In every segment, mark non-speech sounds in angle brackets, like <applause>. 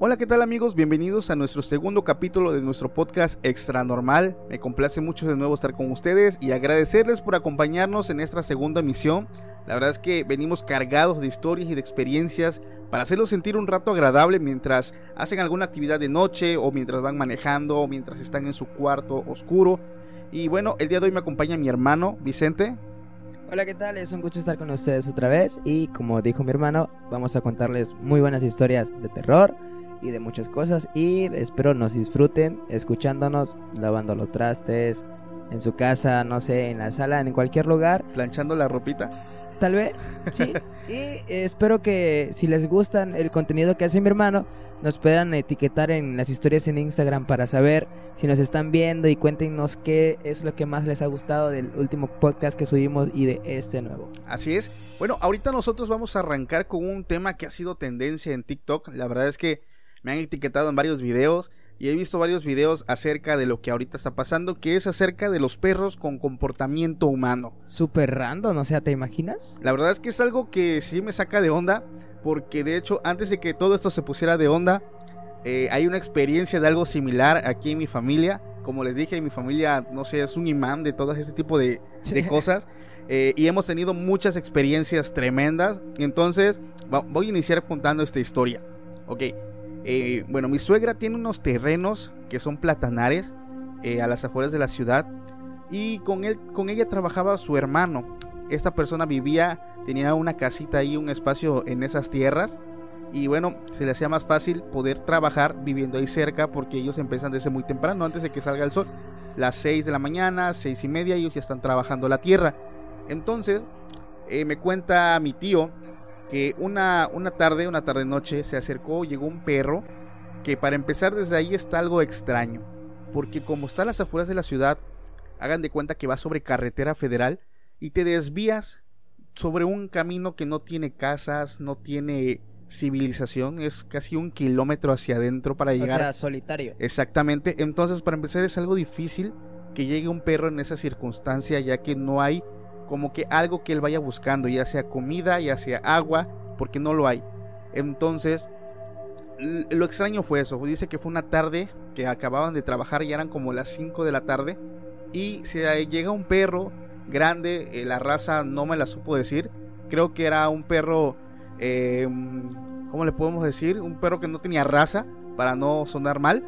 Hola, ¿qué tal amigos? Bienvenidos a nuestro segundo capítulo de nuestro podcast Extra Normal. Me complace mucho de nuevo estar con ustedes y agradecerles por acompañarnos en esta segunda emisión. La verdad es que venimos cargados de historias y de experiencias para hacerlos sentir un rato agradable mientras hacen alguna actividad de noche o mientras van manejando o mientras están en su cuarto oscuro. Y bueno, el día de hoy me acompaña mi hermano Vicente. Hola, ¿qué tal? Es un gusto estar con ustedes otra vez y como dijo mi hermano, vamos a contarles muy buenas historias de terror y de muchas cosas y espero nos disfruten escuchándonos, lavando los trastes, en su casa, no sé, en la sala, en cualquier lugar. Planchando la ropita. Tal vez, sí. <laughs> y espero que si les gustan el contenido que hace mi hermano, nos puedan etiquetar en las historias en Instagram para saber si nos están viendo y cuéntenos qué es lo que más les ha gustado del último podcast que subimos y de este nuevo. Así es. Bueno, ahorita nosotros vamos a arrancar con un tema que ha sido tendencia en TikTok. La verdad es que me han etiquetado en varios videos y he visto varios videos acerca de lo que ahorita está pasando, que es acerca de los perros con comportamiento humano. Súper random, o sea, ¿te imaginas? La verdad es que es algo que sí me saca de onda, porque de hecho antes de que todo esto se pusiera de onda, eh, hay una experiencia de algo similar aquí en mi familia. Como les dije, mi familia, no sé, es un imán de todo este tipo de, de cosas. Eh, y hemos tenido muchas experiencias tremendas. Entonces, voy a iniciar contando esta historia. Ok, eh, bueno, mi suegra tiene unos terrenos que son platanares eh, a las afueras de la ciudad y con, él, con ella trabajaba su hermano. Esta persona vivía, tenía una casita ahí, un espacio en esas tierras y bueno, se le hacía más fácil poder trabajar viviendo ahí cerca porque ellos empiezan desde muy temprano, antes de que salga el sol. Las 6 de la mañana, seis y media, ellos ya están trabajando la tierra. Entonces, eh, me cuenta mi tío que una, una tarde, una tarde noche, se acercó, llegó un perro, que para empezar desde ahí está algo extraño, porque como está a las afueras de la ciudad, hagan de cuenta que va sobre carretera federal y te desvías sobre un camino que no tiene casas, no tiene civilización, es casi un kilómetro hacia adentro para llegar. O sea, solitario. Exactamente, entonces para empezar es algo difícil que llegue un perro en esa circunstancia, ya que no hay como que algo que él vaya buscando, ya sea comida, ya sea agua, porque no lo hay. Entonces, lo extraño fue eso. Dice que fue una tarde que acababan de trabajar, y eran como las 5 de la tarde, y se llega un perro grande, eh, la raza no me la supo decir, creo que era un perro, eh, ¿cómo le podemos decir? Un perro que no tenía raza, para no sonar mal,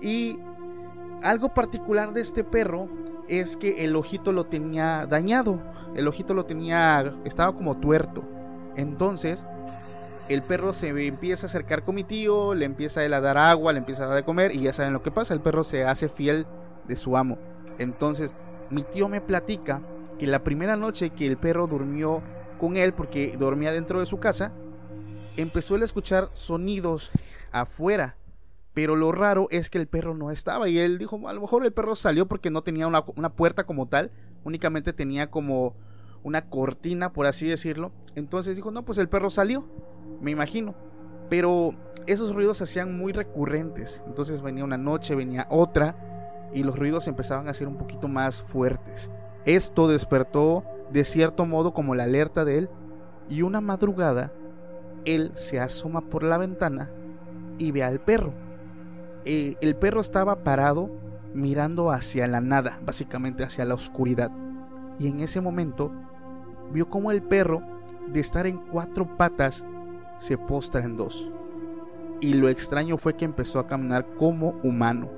y algo particular de este perro es que el ojito lo tenía dañado el ojito lo tenía, estaba como tuerto. Entonces, el perro se empieza a acercar con mi tío, le empieza a, dar agua, le empieza a dar de comer y ya saben lo que pasa, el perro se hace fiel de su amo. Entonces, mi tío me platica que la primera noche que el perro durmió con él, porque dormía dentro de su casa, empezó a escuchar sonidos afuera. Pero lo raro es que el perro no estaba. Y él dijo, a lo mejor el perro salió porque no tenía una, una puerta como tal únicamente tenía como una cortina, por así decirlo. Entonces dijo, no, pues el perro salió, me imagino. Pero esos ruidos se hacían muy recurrentes. Entonces venía una noche, venía otra, y los ruidos empezaban a ser un poquito más fuertes. Esto despertó de cierto modo como la alerta de él, y una madrugada él se asoma por la ventana y ve al perro. Eh, el perro estaba parado mirando hacia la nada, básicamente hacia la oscuridad. Y en ese momento vio como el perro, de estar en cuatro patas, se postra en dos. Y lo extraño fue que empezó a caminar como humano.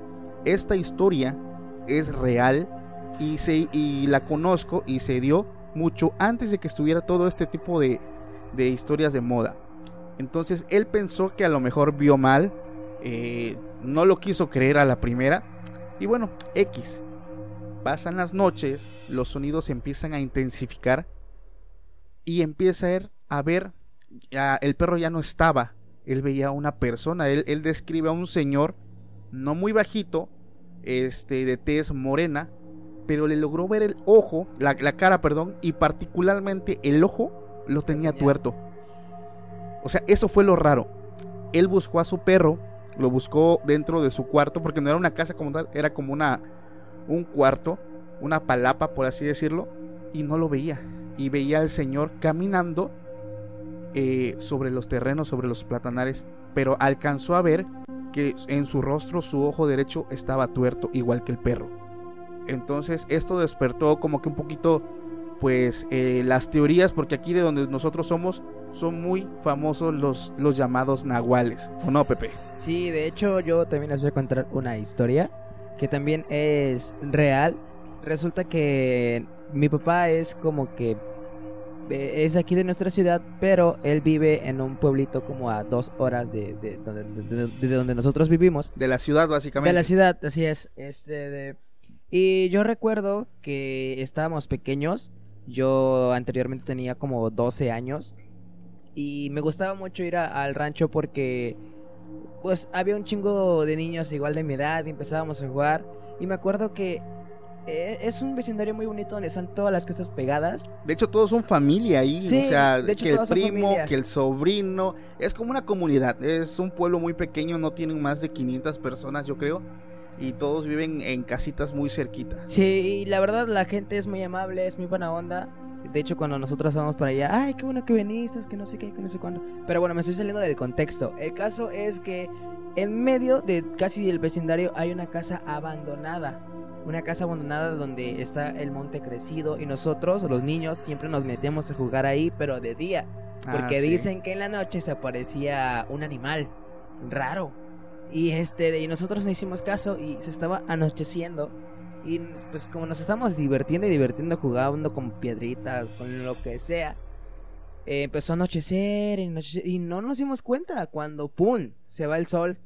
Esta historia es real y, se, y la conozco y se dio mucho antes de que estuviera todo este tipo de, de historias de moda. Entonces él pensó que a lo mejor vio mal, eh, no lo quiso creer a la primera. Y bueno, X. Pasan las noches, los sonidos empiezan a intensificar y empieza a ver, a ver el perro ya no estaba, él veía a una persona, él, él describe a un señor, no muy bajito, este, de tez morena, pero le logró ver el ojo, la, la cara, perdón, y particularmente el ojo lo tenía tuerto. O sea, eso fue lo raro. Él buscó a su perro, lo buscó dentro de su cuarto, porque no era una casa como tal, era como una, un cuarto, una palapa, por así decirlo, y no lo veía. Y veía al señor caminando eh, sobre los terrenos, sobre los platanares, pero alcanzó a ver que en su rostro su ojo derecho estaba tuerto, igual que el perro. Entonces esto despertó como que un poquito, pues, eh, las teorías, porque aquí de donde nosotros somos, son muy famosos los, los llamados nahuales, ¿o no, Pepe? Sí, de hecho yo también les voy a contar una historia que también es real. Resulta que mi papá es como que eh, es aquí de nuestra ciudad, pero él vive en un pueblito como a dos horas de, de, donde, nosotros vivimos. De la ciudad, básicamente. De la ciudad, así es. Este, de... Y yo recuerdo que estábamos pequeños. Yo anteriormente tenía como 12 años. Y me gustaba mucho ir al rancho porque pues había un chingo de niños igual de mi edad y empezábamos a jugar. Y me acuerdo que eh, es un vecindario muy bonito donde están todas las cosas pegadas. De hecho, todos son familia ahí. o sea, que el primo, que el sobrino. Es como una comunidad. Es un pueblo muy pequeño, no tienen más de 500 personas, yo creo. Y todos viven en casitas muy cerquitas. Sí, y la verdad, la gente es muy amable, es muy buena onda. De hecho, cuando nosotros vamos para allá, ay, qué bueno que viniste, que no sé qué, que no sé cuándo. Pero bueno, me estoy saliendo del contexto. El caso es que en medio de casi el vecindario hay una casa abandonada una casa abandonada donde está el monte crecido y nosotros, los niños, siempre nos metemos a jugar ahí, pero de día. Porque ah, dicen que en la noche se aparecía un animal raro. Y este, y nosotros no hicimos caso y se estaba anocheciendo. Y pues como nos estamos divirtiendo y divirtiendo jugando con piedritas, con lo que sea. Eh, empezó a anochecer, y no nos dimos cuenta cuando ¡pum! se va el sol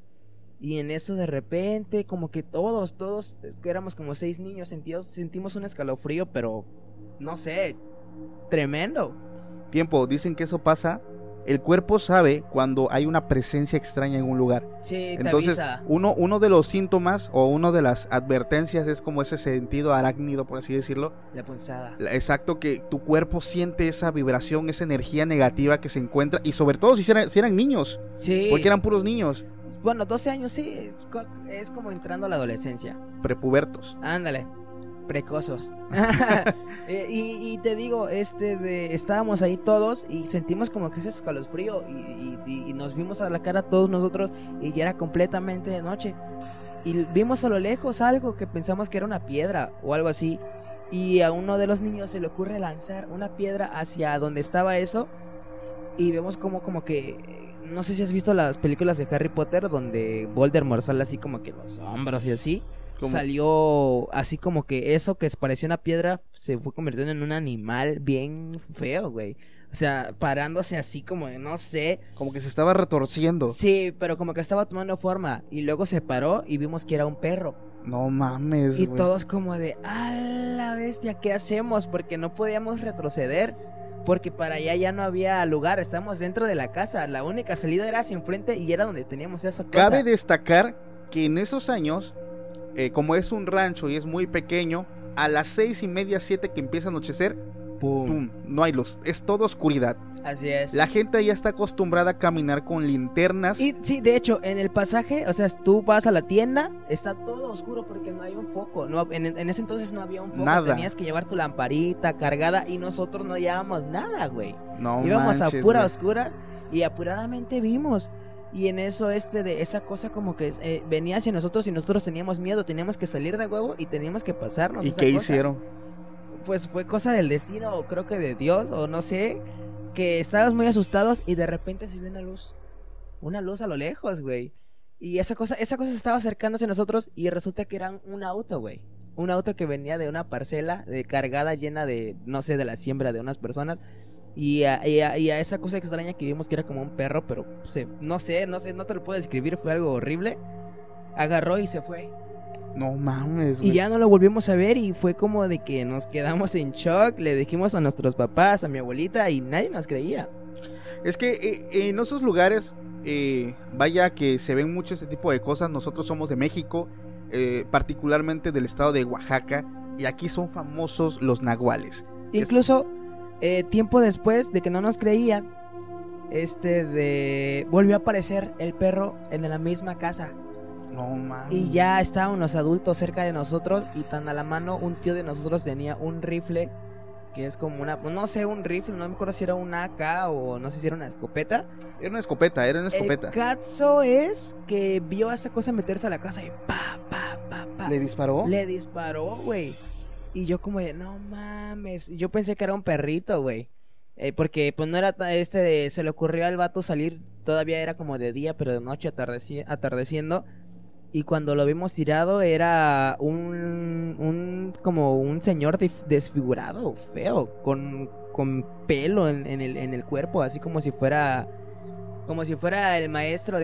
y en eso de repente, como que todos, todos, que éramos como seis niños, sentimos, sentimos un escalofrío, pero no sé, tremendo. Tiempo, dicen que eso pasa. El cuerpo sabe cuando hay una presencia extraña en un lugar. Sí, Entonces, Uno, uno de los síntomas o una de las advertencias es como ese sentido arácnido, por así decirlo. La pulsada. Exacto, que tu cuerpo siente esa vibración, esa energía negativa que se encuentra. Y sobre todo si eran, si eran niños. Sí. Porque eran puros niños. Bueno, 12 años sí, es como entrando a la adolescencia. Prepubertos. Ándale, precosos. <laughs> <laughs> Eh, y, te digo, este de, estábamos ahí todos y sentimos como que ese escalofrío y, y, nos vimos a la cara todos nosotros y ya era completamente de noche. Y vimos a lo lejos algo que pensamos que era una piedra o algo así. Y a uno de los niños se le ocurre lanzar una piedra hacia donde estaba eso. Y vemos como, como que no sé si has visto las películas de Harry Potter donde Voldemort sale así como que los hombros y así. Salió así como que eso que parecía una piedra se fue convirtiendo en un animal bien feo, güey. O sea, parándose así como, no sé. Como que se estaba retorciendo. Sí, pero como que estaba tomando forma. Y luego se paró y vimos que era un perro. No mames. Y todos como de, a la bestia, ¿qué hacemos? Porque no podíamos retroceder porque para allá ya no había lugar, estamos dentro de la casa, la única salida era hacia enfrente y era donde teníamos esa casa. Cabe destacar que en esos años, eh, como es un rancho y es muy pequeño, a las seis y media, siete que empieza a anochecer, ¡pum! no hay luz, es toda oscuridad. Así es. La gente ya está acostumbrada a caminar con linternas. Y sí, de hecho, en el pasaje, o sea, tú vas a la tienda, está todo oscuro porque no hay un foco. No, en, ese entonces no había un foco. Nada. Tenías que llevar tu lamparita cargada y nosotros no llevábamos nada, güey. No Íbamos a pura oscura y apuradamente vimos. Y en eso, este, de esa cosa como que eh, venía hacia nosotros y nosotros teníamos miedo, teníamos que salir de huevo y teníamos que pasarnos. ¿Y qué hicieron? pues fue cosa del destino, o creo que de Dios, o no sé, que estábamos muy asustados y de repente se vio una luz. Una luz a lo lejos, güey. Y esa cosa, esa cosa se estaba acercándose a nosotros y resulta que era un auto, güey. Un auto que venía de una parcela de cargada llena de, no sé, de la siembra de unas personas. Y a, y a- y a esa cosa extraña que vimos que era como un perro, pero se, no sé, no sé, no te lo puedo describir, fue algo horrible. Agarró y se fue. No mames, Y ya no lo volvimos a ver y fue como de que nos quedamos en shock, le dijimos a nuestros papás, a mi abuelita y nadie nos creía. Es que eh, en esos lugares, eh, vaya que se ven mucho ese tipo de cosas. Nosotros somos de México, eh, particularmente del estado de Oaxaca, y aquí son famosos los nahuales. Incluso eh, tiempo después de que no nos creían, este de volvió a aparecer el perro en la misma casa No mames. y ya estaban los adultos cerca de nosotros y tan a la mano un tío de nosotros tenía un rifle que es como una, no sé, un rifle, no me acuerdo si era un AK o no sé si era una escopeta. Era una escopeta, era una escopeta. El caso es que vio a esa cosa meterse a la casa y pa, pa, pa, pa. ¿Le disparó? Le disparó, güey. Y yo como de, no mames. Yo pensé que era un perrito, güey. Eh, porque pues no era este de, se le ocurrió al vato salir, todavía era como de día, pero de noche atardeci- atardeciendo. Y cuando lo vimos tirado era un, un como un señor desfigurado, feo, con, con pelo en, en el, en el cuerpo, así como si fuera, como si fuera el maestro de...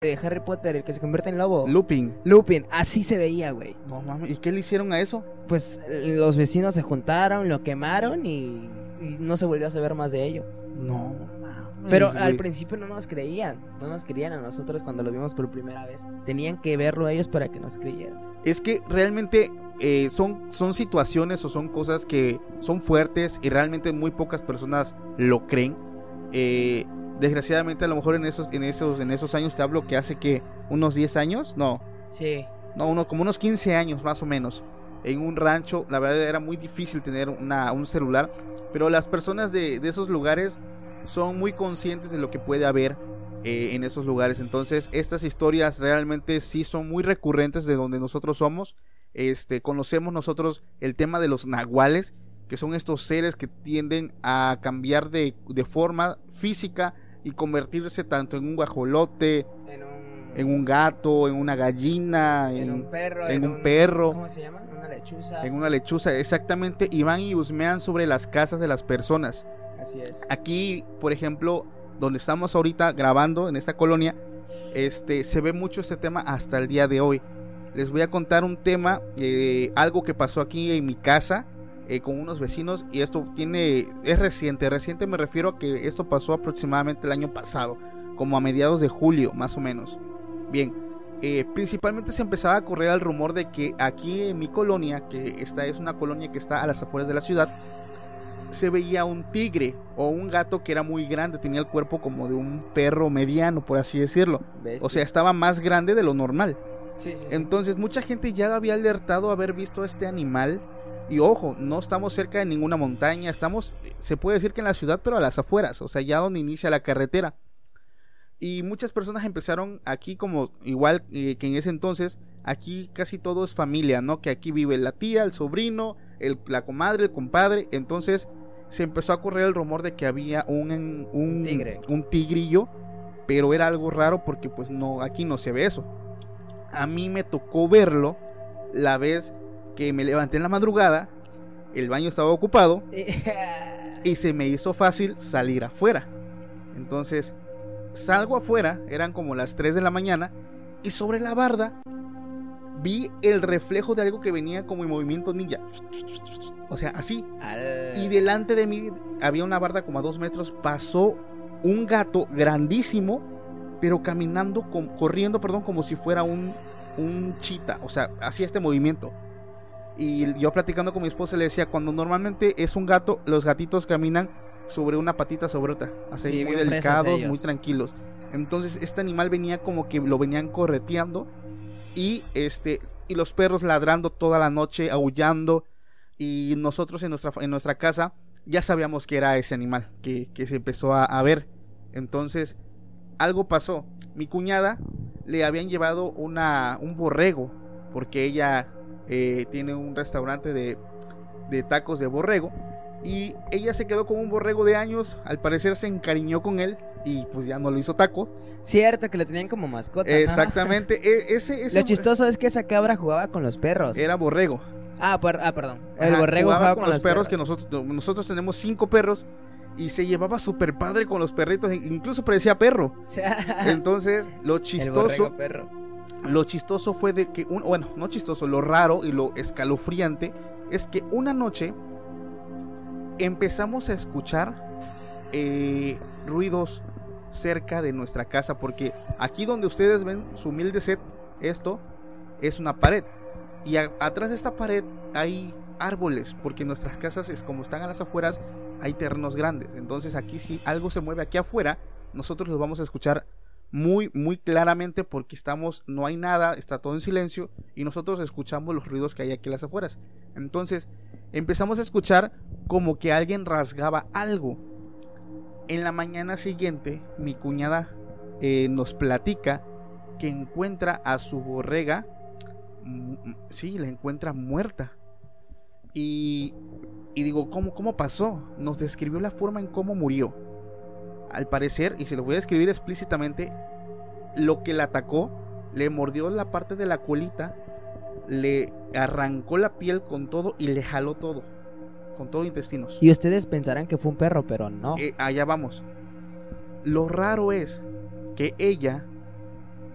De Harry Potter, el que se convierte en lobo. Looping. Lupin, así se veía, güey. No mames. ¿Y qué le hicieron a eso? Pues los vecinos se juntaron, lo quemaron y, y no se volvió a saber más de ellos. No mames. Pero al principio no nos creían, no nos creían a nosotros cuando lo vimos por primera vez. Tenían que verlo ellos para que nos creyeran. Es que realmente eh, son, son situaciones o son cosas que son fuertes y realmente muy pocas personas lo creen. Eh, desgraciadamente a lo mejor en esos, en esos, en esos años te hablo que hace que unos 10 años, no, Sí. no, uno, como unos 15 años más o menos. En un rancho, la verdad era muy difícil tener una, un celular, pero las personas de, de esos lugares son muy conscientes de lo que puede haber eh, en esos lugares. Entonces, estas historias realmente sí son muy recurrentes de donde nosotros somos. Este, conocemos nosotros el tema de los nahuales, que son estos seres que tienden a cambiar de, de forma física y convertirse tanto en un guajolote, En un, en un gato, en una gallina, en un perro, en un perro. ¿Cómo se llama? Una lechuza. en una lechuza, exactamente, y van y husmean sobre las casas de las personas. Así es. Aquí, por ejemplo, donde estamos ahorita grabando, en esta colonia, este, se ve mucho este tema hasta el día de hoy. Les voy a contar un tema, eh, algo que pasó aquí en mi casa eh, con unos vecinos y esto tiene, es reciente, reciente me refiero a que esto pasó aproximadamente el año pasado, como a mediados de julio, más o menos. Bien, eh, principalmente se empezaba a correr el rumor de que aquí en mi colonia, que esta es una colonia que está a las afueras de la ciudad, se veía un tigre o un gato que era muy grande, tenía el cuerpo como de un perro mediano, por así decirlo. O sea, estaba más grande de lo normal. sí, sí, sí. Entonces mucha gente ya había alertado haber visto este animal. Y ojo, no estamos cerca de ninguna montaña, estamos, se puede decir que en la ciudad, pero a las afueras, o sea, ya donde inicia la carretera. Y muchas personas empezaron aquí como, igual eh, que en ese entonces, aquí casi todo es familia, ¿no? Que aquí vive la tía, el sobrino, el- la comadre, el compadre. Entonces se empezó a correr el rumor de que había un, un, Tigre. un tigrillo, pero era algo raro porque pues no, aquí no se ve eso. A mí me tocó verlo la vez que me levanté en la madrugada el baño estaba ocupado <laughs> y se me hizo fácil salir afuera. Entonces, salgo afuera, eran como las 3 de la mañana, y sobre la barda vi el reflejo de algo que venía como en movimiento ninja. O sea, así. Al- Y delante de mí había una barda como a dos metros. Pasó un gato grandísimo, pero caminando, com- corriendo, perdón, como si fuera un, un chita. O sea, hacía este movimiento. Y yo platicando con mi esposa le decía, cuando normalmente es un gato, los gatitos caminan sobre una patita sobre otra. Así Sí, muy delicados, muy tranquilos. Entonces este animal venía como que lo venían correteando y este y los perros ladrando toda la noche, aullando y nosotros en nuestra en nuestra casa ya sabíamos que era ese animal que, que se empezó a, a ver. Entonces algo pasó. Mi cuñada le habían llevado una un borrego porque ella eh, tiene un restaurante de, de tacos de borrego y ella se quedó con un borrego de años. Al parecer se encariñó con él y pues ya no lo hizo taco. Cierto, que lo tenían como mascota. Exactamente. <laughs> e- ese, ese Lo chistoso es que esa cabra jugaba con los perros. era borrego. Ah, por- ah, perdón. El Ajá, borrego jugaba jugaba con los perros, que nosotros nosotros tenemos cinco perros y se llevaba súper padre con los perritos, incluso parecía perro. <laughs> Entonces, lo El chistoso, borrego perro. Lo chistoso fue de que un, bueno, no chistoso, lo raro y lo escalofriante es que una noche empezamos a escuchar eh, ruidos cerca de nuestra casa porque aquí donde ustedes ven su humilde set esto es una pared. Y atrás de esta pared hay árboles porque nuestras casas es como están a las afueras hay terrenos grandes. Entonces aquí si algo se mueve aquí afuera nosotros lo vamos a escuchar muy muy claramente porque estamos no hay nada está todo en silencio y nosotros escuchamos los ruidos que hay aquí a las afueras. Entonces empezamos a escuchar como que alguien rasgaba algo. En la mañana siguiente mi cuñada eh, nos platica que encuentra a su borrega mm, sí la encuentra muerta. Y, y digo ¿cómo, cómo pasó nos describió la forma en cómo murió al parecer, y se lo voy a describir explícitamente, lo que la atacó, le mordió la parte de la colita, le arrancó la piel con todo y le jaló todo, con todo intestinos. Y ustedes pensarán que fue un perro, pero no. Eh, allá vamos. Lo raro es que ella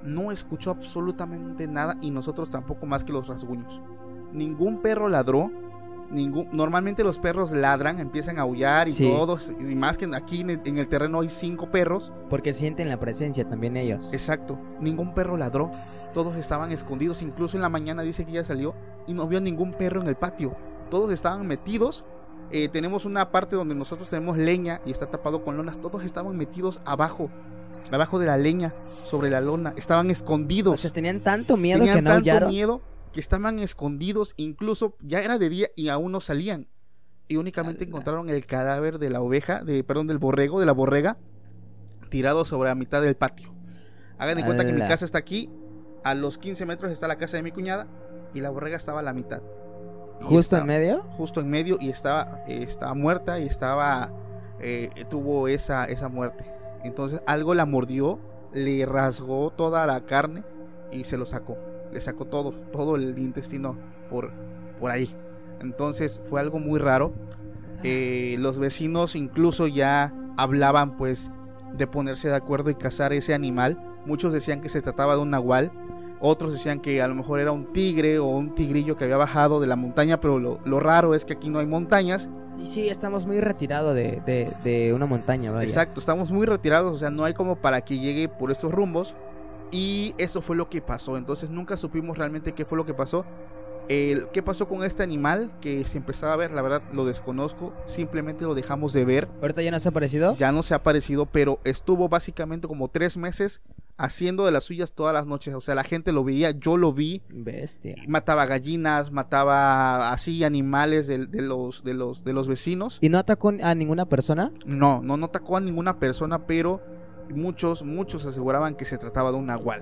no escuchó absolutamente nada y nosotros tampoco más que los rasguños. Ningún perro ladró. Ningún, normalmente los perros ladran, empiezan a aullar y Sí. todos, y más que aquí en el, en el terreno hay cinco perros. Porque sienten la presencia también ellos. Exacto, ningún perro ladró, todos estaban escondidos, incluso en la mañana dice que ella salió y no vio ningún perro en el patio, todos estaban metidos, eh, tenemos una parte donde nosotros tenemos leña y está tapado con lonas, todos estaban metidos abajo, abajo de la leña, sobre la lona, estaban escondidos, O sea, tenían tanto miedo tenían que no tanto miedo que estaban escondidos, incluso ya era de día y aún no salían. Y únicamente encontraron el cadáver de la oveja, de perdón, del borrego, de la borrega, tirado sobre la mitad del patio. Hagan de cuenta que mi casa está aquí, a los 15 metros está la casa de mi cuñada y la borrega estaba a la mitad. Y Justo estaba- en medio. Justo en medio y estaba, eh, estaba muerta y estaba, eh, tuvo esa, esa muerte. Entonces algo la mordió, le rasgó toda la carne y se lo sacó. Le sacó todo, todo el intestino por, por ahí. Entonces fue algo muy raro. Eh, los vecinos incluso ya hablaban pues de ponerse de acuerdo y cazar ese animal. Muchos decían que se trataba de un nahual. Otros decían que a lo mejor era un tigre o un tigrillo que había bajado de la montaña, pero lo, lo raro es que aquí no hay montañas. Y sí, estamos muy retirados de, de, de una montaña, vaya. Exacto, estamos muy retirados, o sea, no hay como para que llegue por estos rumbos. Y eso fue lo que pasó. Entonces nunca supimos realmente qué fue lo que pasó. El, ¿Qué pasó con este animal que se empezaba a ver? La verdad lo desconozco. Simplemente lo dejamos de ver. ¿Ahorita ya nos ha aparecido? Ya no se ha aparecido, pero estuvo básicamente como tres meses haciendo de las suyas todas las noches. O sea, la gente lo veía, yo lo vi. Bestia. Mataba gallinas, mataba así animales de, de los, de, los, de los vecinos. ¿Y no atacó a ninguna persona? No, no, no atacó a ninguna persona, pero muchos, muchos aseguraban que se trataba de un nahual.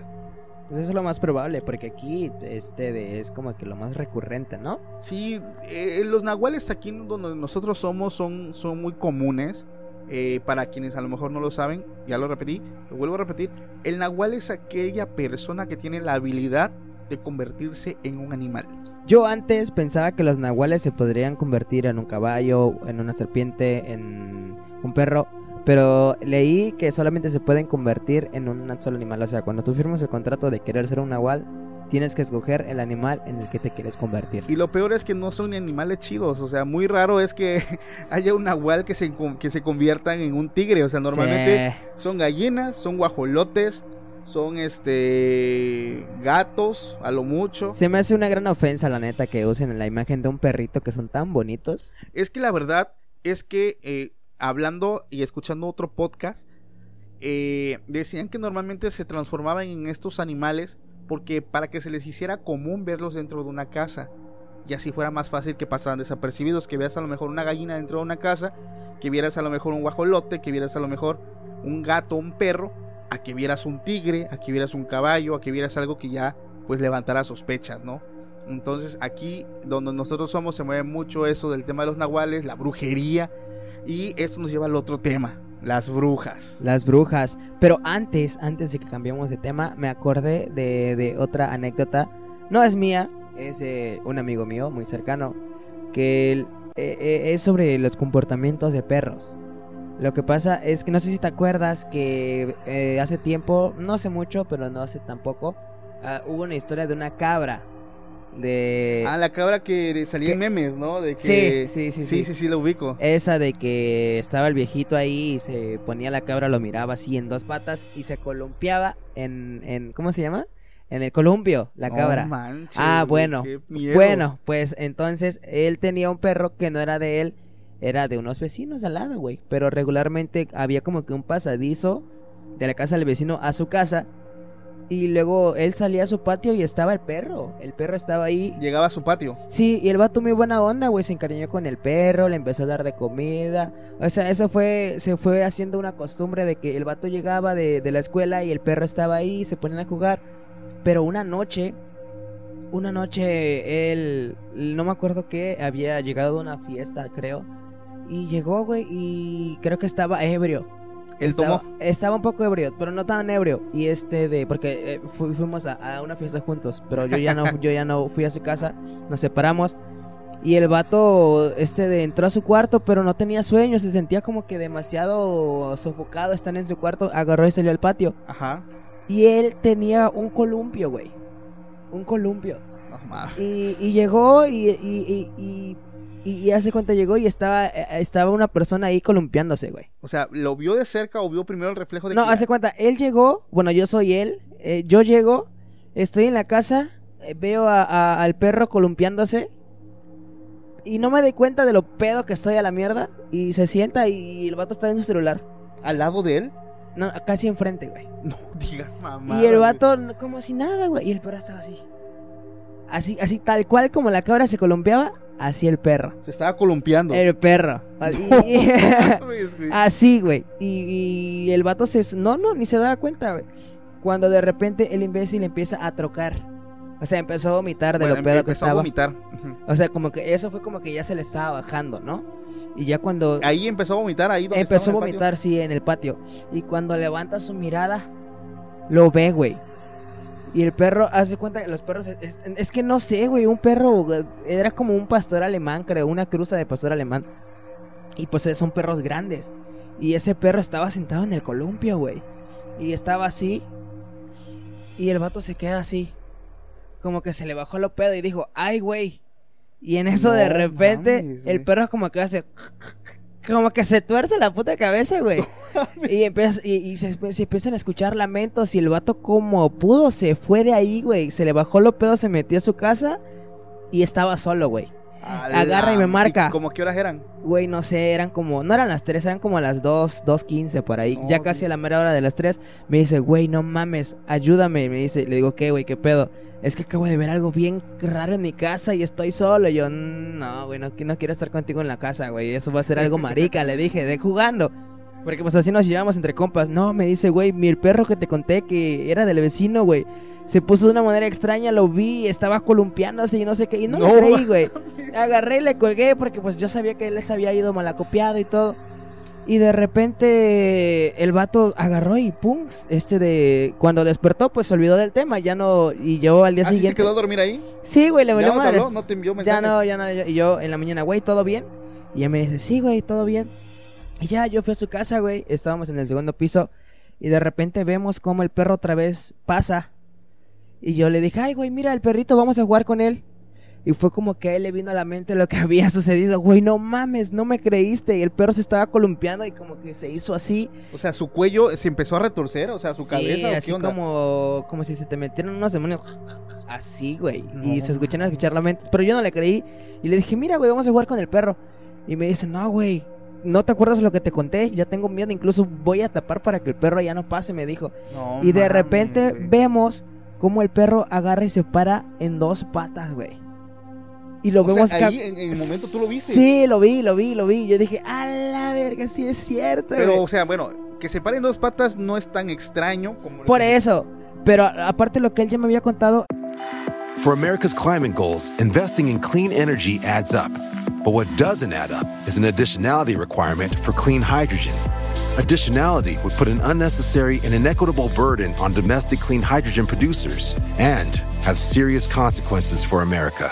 Pues eso es lo más probable, porque aquí este de- es como que lo más recurrente, ¿no? Sí, eh, los nahuales aquí donde nosotros somos son, son muy comunes. Eh, para quienes a lo mejor no lo saben, ya lo repetí, lo vuelvo a repetir. El nahual es aquella persona que tiene la habilidad de convertirse en un animal. Yo antes pensaba que los nahuales se podrían convertir en un caballo, en una serpiente, en un perro. Pero leí que solamente se pueden convertir en un solo animal. O sea, cuando tú firmas el contrato de querer ser un nahual, tienes que escoger el animal en el que te quieres convertir. Y lo peor es que no son ni animales chidos. O sea, muy raro es que <laughs> haya un nahual que se, que se conviertan en un tigre. O sea, normalmente Sí. son gallinas, son guajolotes, son este gatos, a lo mucho. Se me hace una gran ofensa, la neta, que usen la imagen de un perrito que son tan bonitos. Es que la verdad es que eh, hablando y escuchando otro podcast, eh, decían que normalmente se transformaban en estos animales porque para que se les hiciera común verlos dentro de una casa y así fuera más fácil que pasaran desapercibidos, que veas a lo mejor una gallina dentro de una casa, que vieras a lo mejor un guajolote, que vieras a lo mejor un gato, un perro, a que vieras un tigre, a que vieras un caballo, a que vieras algo que ya pues levantara sospechas, ¿no? Entonces aquí donde nosotros somos se mueve mucho eso del tema de los nahuales, la brujería y eso nos lleva al otro tema, las brujas. Las brujas. Pero antes, antes de que cambiemos de tema, me acordé de, de otra anécdota. No es mía, es un amigo mío muy cercano. Que eh, eh, es sobre los comportamientos de perros. Lo que pasa es que no sé si te acuerdas que eh, hace tiempo, no hace mucho, pero no hace tampoco, ah, hubo una historia de una cabra. De... Ah, la cabra que salía en memes, ¿no? De Sí, que... sí, sí, sí, sí. sí, sí, lo ubico. Esa de que estaba el viejito ahí y se ponía la cabra, lo miraba así en dos patas y se columpiaba en, en ¿cómo se llama? En el columpio, la cabra. manches, ah, güey, bueno. Bueno, pues entonces él tenía un perro que no era de él, era de unos vecinos al lado, güey. Pero regularmente había como que un pasadizo de la casa del vecino a su casa. Y luego él salía a su patio y estaba el perro. El perro estaba ahí Llegaba a su patio. Sí, y el vato muy buena onda, güey, se encariñó con el perro, le empezó a dar de comida. O sea, eso fue, se fue haciendo una costumbre de que el vato llegaba de, de la escuela y el perro estaba ahí, se ponían a jugar. Pero una noche, una noche él, no me acuerdo qué, había llegado de una fiesta, creo. Y llegó, güey, y creo que estaba ebrio. Él estaba, tomó. estaba un poco ebrio, pero no tan ebrio. Y este de, porque eh, fu- fuimos a, a una fiesta juntos, pero yo ya no, <laughs> yo ya no fui a su casa, nos separamos. Y el vato, este de, entró a su cuarto, pero no tenía sueño, se sentía como que demasiado sofocado, están en su cuarto, agarró y salió al patio. Ajá. Y él tenía un columpio, güey. Un columpio. No. Y, y llegó y, y, y, y, hace cuenta llegó y estaba, eh, estaba una persona ahí columpiándose, güey. O sea, ¿lo vio de cerca o vio primero el reflejo de No, que- hace cuenta, él llegó, bueno, yo soy él, eh, yo llego, estoy en la casa, eh, veo a- a- al perro columpiándose y no me doy cuenta de lo pedo que estoy a la mierda y se sienta y el vato está en su celular. al lado de él? No, casi enfrente, güey. <laughs> No digas mamá. Y el vato como si nada, güey, y el perro estaba así. Así, así tal cual como la cabra se columpiaba, así el perro. Se estaba columpiando. El perro. <laughs> Así, güey. Y, y el vato se... No, no, ni se daba cuenta, güey. Cuando de repente el imbécil empieza a trocar. O sea, empezó a vomitar de Bueno, lo pedo que empezó a estaba. vomitar. O sea, como que eso fue como que ya se le estaba bajando, ¿no? Y ya cuando... Ahí empezó a vomitar, ahí donde empezó a estaba patio. vomitar, sí, en el patio. Y cuando levanta su mirada, lo ve, güey. Y el perro hace cuenta que los perros. Es, es- es que no sé, güey. Un perro era como un pastor alemán, creo. Una cruza de pastor alemán. Y pues eh, son perros grandes. Y ese perro estaba sentado en el columpio, güey. Y estaba así. Y el vato se queda así. Como que se le bajó lo pedo y dijo, ¡ay, güey! Y en eso de repente, mames, el perro como que hace. Como que se tuerce la puta cabeza, güey. <laughs> y, empieza, y, y se, se empiezan a escuchar lamentos. Y el vato, como pudo, se fue de ahí, güey. Se le bajó lo pedo, se metió a su casa. Y estaba solo, güey. Agarra y me marca. ¿Cómo qué horas eran? Güey, no sé, eran como. No eran las 3, eran como las 2, 2.15 por ahí. No, ya casi a la mera hora de las 3. Me dice, güey, no mames, ayúdame. Me dice, le digo, ¿qué, güey? ¿Qué pedo? Es que acabo de ver algo bien raro en mi casa y estoy solo. Y yo, "Mm, no, güey, no, no quiero estar contigo en la casa, güey. Eso va a ser algo marica, le dije, de jugando. Porque pues así nos llevamos entre compas. No, me dice, güey, mi perro que te conté que era del vecino, güey. Se puso de una manera extraña, lo vi, estaba columpiándose y no sé qué. Y no, No, le creí, güey. Agarré y le colgué porque pues yo sabía que él se había ido malacopiado y todo. Y de repente el vato agarró y pum, este de cuando despertó pues se olvidó del tema, ya no y yo al día ¿Ah, sí se siguiente quedó a dormir ahí? Sí, güey, le ¿Ya valió no habló? ¿No te envió Ya mensaje? no, ya no, y yo en la mañana, güey, ¿todo bien? Y ella me dice, "Sí, güey, todo bien." Y ya yo fui a su casa, güey, estábamos en el segundo piso y de repente vemos cómo el perro otra vez pasa. Y yo le dije, "Ay, güey, mira el perrito, vamos a jugar con él." Y fue como que a él le vino a la mente lo que <laughs> había sucedido. Güey, no mames, no me creíste. Y el perro se estaba columpiando y como que se hizo así. O sea, su cuello se empezó a retorcer, o sea, su Sí, cabeza, ¿o así qué onda? como, como si se te metieran unos demonios. <laughs> Así, güey. Y se escuchan a escuchar la mente. Pero yo no le creí. Y le dije, mira, güey, vamos a jugar con el perro. Y me dice, no, güey. ¿No te acuerdas de lo que te conté? Ya tengo miedo. Incluso voy a tapar para que el perro ya no pase, me dijo. No y de repente vemos cómo el perro agarra y se para en dos patas, güey. Y lo O sea, vemos ca- ahí en, en el momento tú lo viste. Sí, lo vi, lo vi, lo vi. Yo dije, a la verga, sí es cierto. Pero, güey". o sea, bueno, que se paren dos patas no es tan extraño como... Por eso. Pero aparte lo que él ya me había contado, For America's climate goals, investing in clean energy adds up. But what doesn't add up is an additionality requirement for clean hydrogen. Additionality would put an unnecessary and inequitable burden on domestic clean hydrogen producers and have serious consequences for America.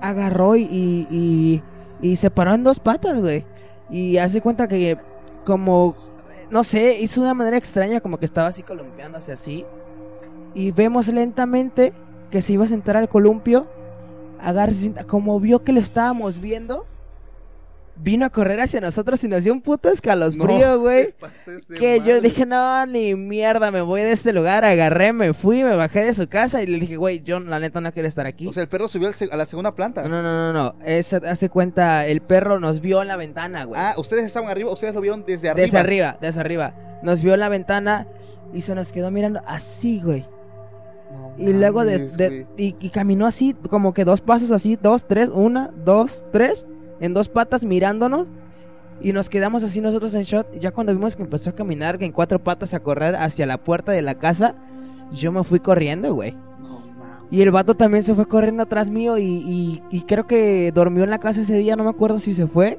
Agarró y, y, se paró en dos patas, güey. Y hace cuenta que como, no sé, hizo de una manera extraña, como que estaba así columpiándose así. Y vemos lentamente que se iba a sentar al columpio. Agarra, como vio que lo estábamos viendo, vino a correr hacia nosotros y nos dio un puto escalofrío, güey. de Que yo dije, no, ni mierda, me voy de este lugar. Agarré, me fui, me bajé de su casa y le dije, güey, yo la neta no quiero estar aquí. O sea, el perro subió a la segunda planta. No, no, no, no, no. Es, hace cuenta, el perro nos vio en la ventana, güey. Ah, ustedes estaban arriba, ustedes lo vieron desde arriba. desde arriba, desde arriba. Nos vio en la ventana y se nos quedó mirando así, güey. No Y luego de, y caminó así, como que dos pasos así, dos, tres, una, dos, tres, en dos patas mirándonos. Y nos quedamos así nosotros en shot. Ya cuando vimos que empezó a caminar en cuatro patas a correr hacia la puerta de la casa, yo me fui corriendo, güey. Y el vato también se fue corriendo atrás mío y, y- creo que durmió en la casa ese día, no me acuerdo si se fue.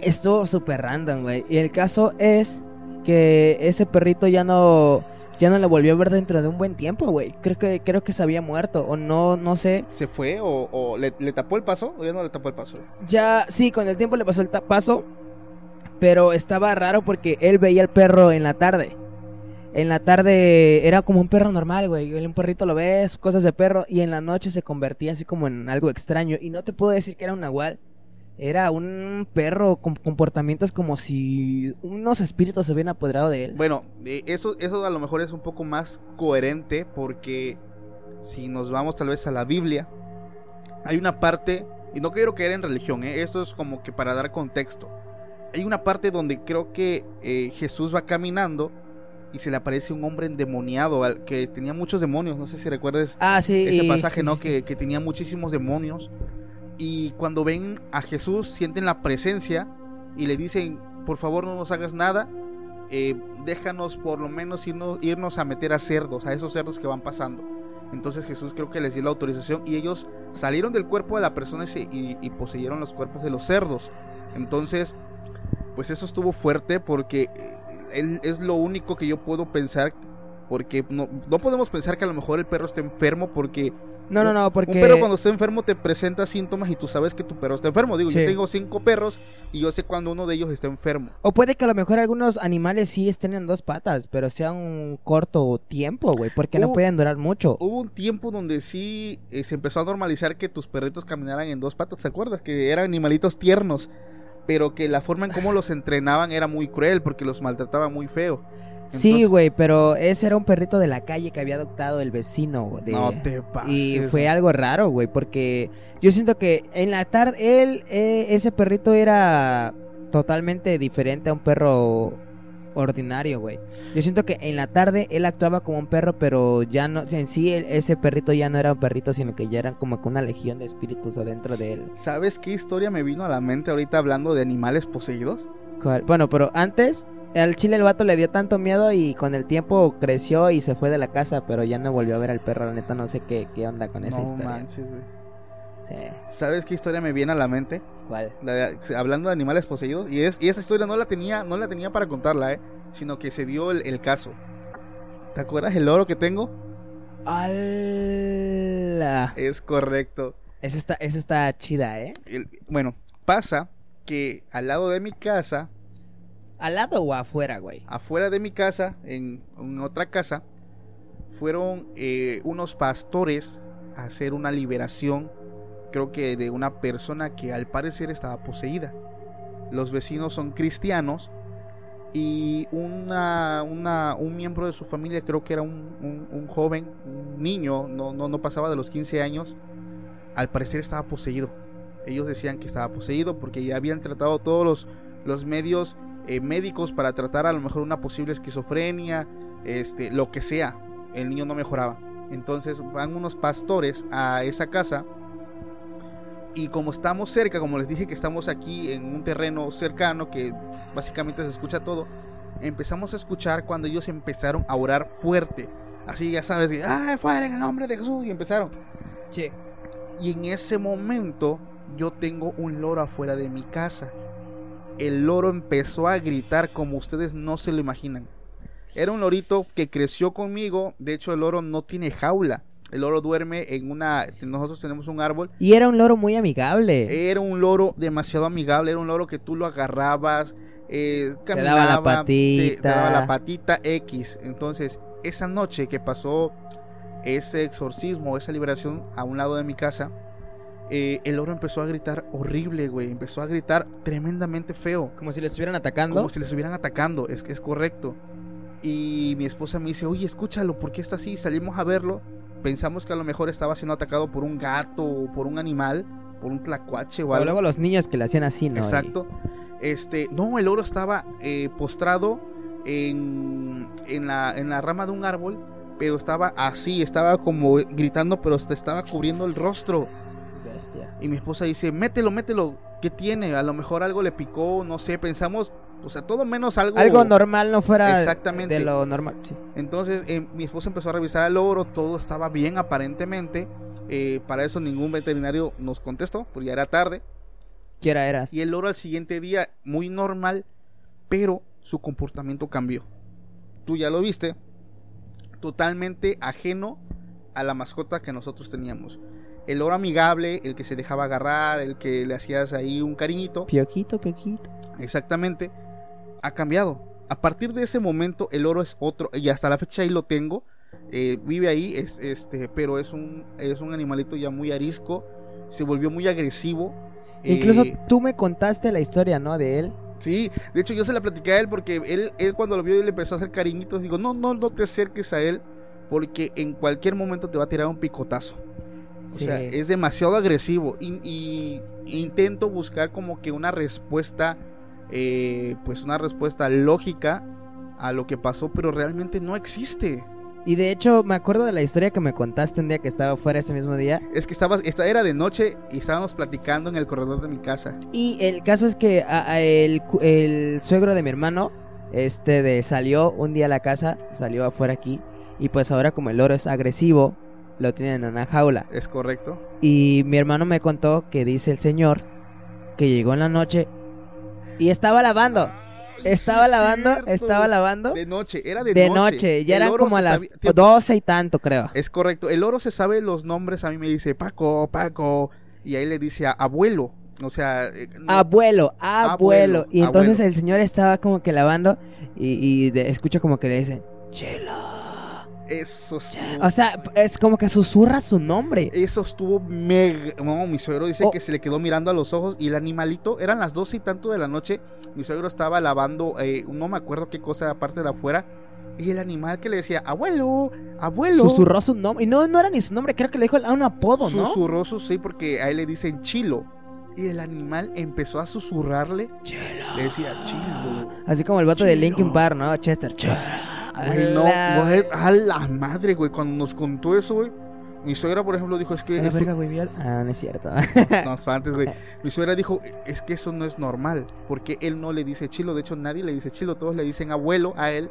Estuvo súper random, güey. Y el caso es que ese perrito ya no ya no lo volvió a ver dentro de un buen tiempo, güey. Creo que creo que se había muerto o no no sé. ¿Se fue o, o le, le tapó el paso o ya no le tapó el paso? Ya sí, con el tiempo le pasó el paso, pero estaba raro porque él veía al perro en la tarde. En la tarde era como un perro normal, güey. Un perrito lo ves, cosas de perro. Y en la noche se convertía así como en algo extraño. Y no te puedo decir que era un nahual. Era un perro con comportamientos como si unos espíritus se hubieran apoderado de él. Bueno, eh, eso, eso a lo mejor es un poco más coherente porque si nos vamos tal vez a la Biblia, hay una parte, y no quiero caer en religión, eh, esto es como que para dar contexto. Hay una parte donde creo que eh, Jesús va caminando y se le aparece un hombre endemoniado al, que tenía muchos demonios, no sé si recuerdes Ah, sí. ese pasaje, sí, ¿no? sí, Que, que tenía muchísimos demonios. Y cuando ven a Jesús, sienten la presencia y le dicen, por favor no nos hagas nada, eh, déjanos por lo menos irnos, a meter a cerdos, a esos cerdos que van pasando. Entonces Jesús creo que les dio la autorización y ellos salieron del cuerpo de la persona y poseyeron los cuerpos de los cerdos. Entonces, pues eso estuvo fuerte porque eh, él- es lo único que yo puedo pensar. Porque no, no podemos pensar que a lo mejor el perro está enfermo porque No, no, no, porque. un perro cuando está enfermo te presenta síntomas y tú sabes que tu perro está enfermo. Digo, Sí. yo tengo cinco perros y yo sé cuando uno de ellos está enfermo. O puede que a lo mejor algunos animales sí estén en dos patas, pero sea un corto tiempo, güey, porque no pueden durar mucho. Hubo un tiempo donde sí eh, se empezó a normalizar que tus perritos caminaran en dos patas, ¿te acuerdas? Que eran animalitos tiernos. pero que la forma en cómo los entrenaban era muy cruel porque los maltrataban muy feo. Sí, güey, pero ese era un perrito de la calle que había adoptado el vecino. de- No te pases. Y fue algo raro, güey, porque yo siento que en la tarde, él, eh, ese perrito era totalmente diferente a un perro ordinario, güey. Yo siento que en la tarde él actuaba como un perro, pero ya no, en sí ese perrito ya no era un perrito, sino que ya eran como que una legión de espíritus adentro de él. ¿Sabes qué historia me vino a la mente ahorita hablando de animales poseídos? ¿Cuál? Bueno, pero antes al chile el vato le dio tanto miedo y con el tiempo creció y se fue de la casa, pero ya no volvió a ver al perro. La neta no sé qué, qué onda con esa no historia. manches, güey. Sí. ¿Sabes qué historia me viene a la mente? ¿Cuál? La de- hablando de animales poseídos y es y esa historia no la tenía no la tenía para contarla, eh, sino que se dio el, el caso. ¿Te acuerdas el loro que tengo? ¡Hala! Es correcto. Esa está, esa está chida, ¿eh? El- bueno, pasa que al lado de mi casa, ¿Al lado o afuera, güey? afuera de mi casa, en, otra casa, fueron eh, unos pastores a hacer una liberación, creo que de una persona que al parecer estaba poseída. Los vecinos son cristianos y una, una- un miembro de su familia, creo que era un, un- un joven, un niño, no, no, no pasaba de los 15 años, al parecer estaba poseído. Ellos decían que estaba poseído porque ya habían tratado todos los, los medios eh, médicos para tratar a lo mejor una posible esquizofrenia, este, lo que sea. El niño no mejoraba. Entonces van unos pastores a esa casa y como estamos cerca, como les dije que estamos aquí en un terreno cercano que básicamente se escucha todo, empezamos a escuchar cuando ellos empezaron a orar fuerte. Así ya sabes, y, ¡ay, fuera en el nombre de Jesús! Y empezaron. Sí. Y en ese momento yo tengo un loro afuera de mi casa. El loro empezó a gritar como ustedes no se lo imaginan. Era un lorito que creció conmigo. De hecho, el loro no tiene jaula. El loro duerme en una... Nosotros tenemos un árbol. Y era un loro muy amigable. Era un loro demasiado amigable. Era un loro que tú lo agarrabas. eh, Te daba la caminaba, te- te patita. daba la patita X. Entonces, esa noche que pasó ese exorcismo, esa liberación a un lado de mi casa, eh, el loro empezó a gritar horrible, güey. Empezó a gritar tremendamente feo. Como si lo estuvieran atacando. Como si le estuvieran atacando, es que es correcto. Y mi esposa me dice, oye, escúchalo, ¿por qué está así? Salimos a verlo. Pensamos que a lo mejor estaba siendo atacado por un gato o por un animal, por un tlacuache o O algo. luego los niños que le hacían así, ¿no? Exacto. Este, no, el oro estaba eh, postrado en, en, la, en la rama de un árbol, pero estaba así, estaba como gritando, pero te estaba cubriendo el rostro. Y- Bestia. Y mi esposa dice, mételo, mételo, ¿qué tiene? A lo mejor algo le picó, no sé, pensamos, o sea, todo menos algo... Algo normal no fuera Exactamente. de lo normal. Sí. Entonces eh, mi esposa empezó a revisar el oro, todo estaba bien aparentemente. Eh, para eso ningún veterinario nos contestó, porque ya era tarde. Quiera eras. Y el loro al siguiente día, muy normal, pero su comportamiento cambió. Tú ya lo viste, totalmente ajeno a la mascota que nosotros teníamos. El loro amigable, el que se dejaba agarrar, el que le hacías ahí un cariñito, Piojito, piojito. exactamente, ha cambiado. A partir de ese momento, el oro es otro, y hasta la fecha ahí lo tengo. eh, vive ahí, es, este, pero es un, es un animalito ya muy arisco, se volvió muy agresivo. Incluso eh, tú me contaste la historia, ¿no? De él. Sí, de hecho yo se la platicé a él porque él, él cuando lo vio y le empezó a hacer cariñitos, digo, no, no, no te acerques a él porque en cualquier momento te va a tirar un picotazo. O Sí. sea, es demasiado agresivo y, y intento buscar como que una respuesta, eh, pues una respuesta lógica a lo que pasó, pero realmente no existe. Y de hecho, me acuerdo de la historia que me contaste un día que estaba fuera ese mismo día. Es que estaba, esta era de noche y estábamos platicando en el corredor de mi casa. Y el caso es que a- a el, suegro de mi hermano, este, de, salió un día a la casa, salió afuera aquí. Y pues ahora como el loro es agresivo, lo tienen en una jaula. ¿Es correcto? Y mi hermano me contó que dice el señor que llegó en la noche y estaba lavando. Estaba es lavando, cierto. estaba lavando. De noche, era de, De noche. noche, ya El eran como a las 12 y tanto, creo. Es correcto. El oro se sabe los nombres. A mí me dice Paco, Paco. Y ahí le dice a abuelo. O sea, eh, no- Abuelo, abuelo. Abuelo, Y entonces abuelo. el señor estaba como que lavando y, y de- escucha como que le dicen, Chelo. Eso estuvo, O sea, es como que susurra su nombre. eso estuvo mega. No, mi suegro dice Oh. que se le quedó mirando a los ojos y el animalito, eran las doce y tanto de la noche. Mi suegro estaba lavando, eh, no me acuerdo qué cosa aparte de afuera. Y el animal que le decía, abuelo, abuelo. Susurró su nombre. Y no, no era ni su nombre, creo que le dijo a un apodo, ¿no? Susurró su sí, porque a él le dicen chilo. Y el animal empezó a susurrarle. Le decía chilo. Así como el vato de Chilo. Linkin Park, ¿no? Chester. Chilo. Güey, no, A la- güey, a la madre, güey. Cuando nos contó eso, güey. Mi suegra, por ejemplo, dijo, es que eso- verga, güey, viola. Ah, no es cierto. No, fue antes, güey. Mi suegra dijo, es que eso no es normal, porque él no le dice chilo, de hecho nadie le dice chilo, todos le dicen abuelo a él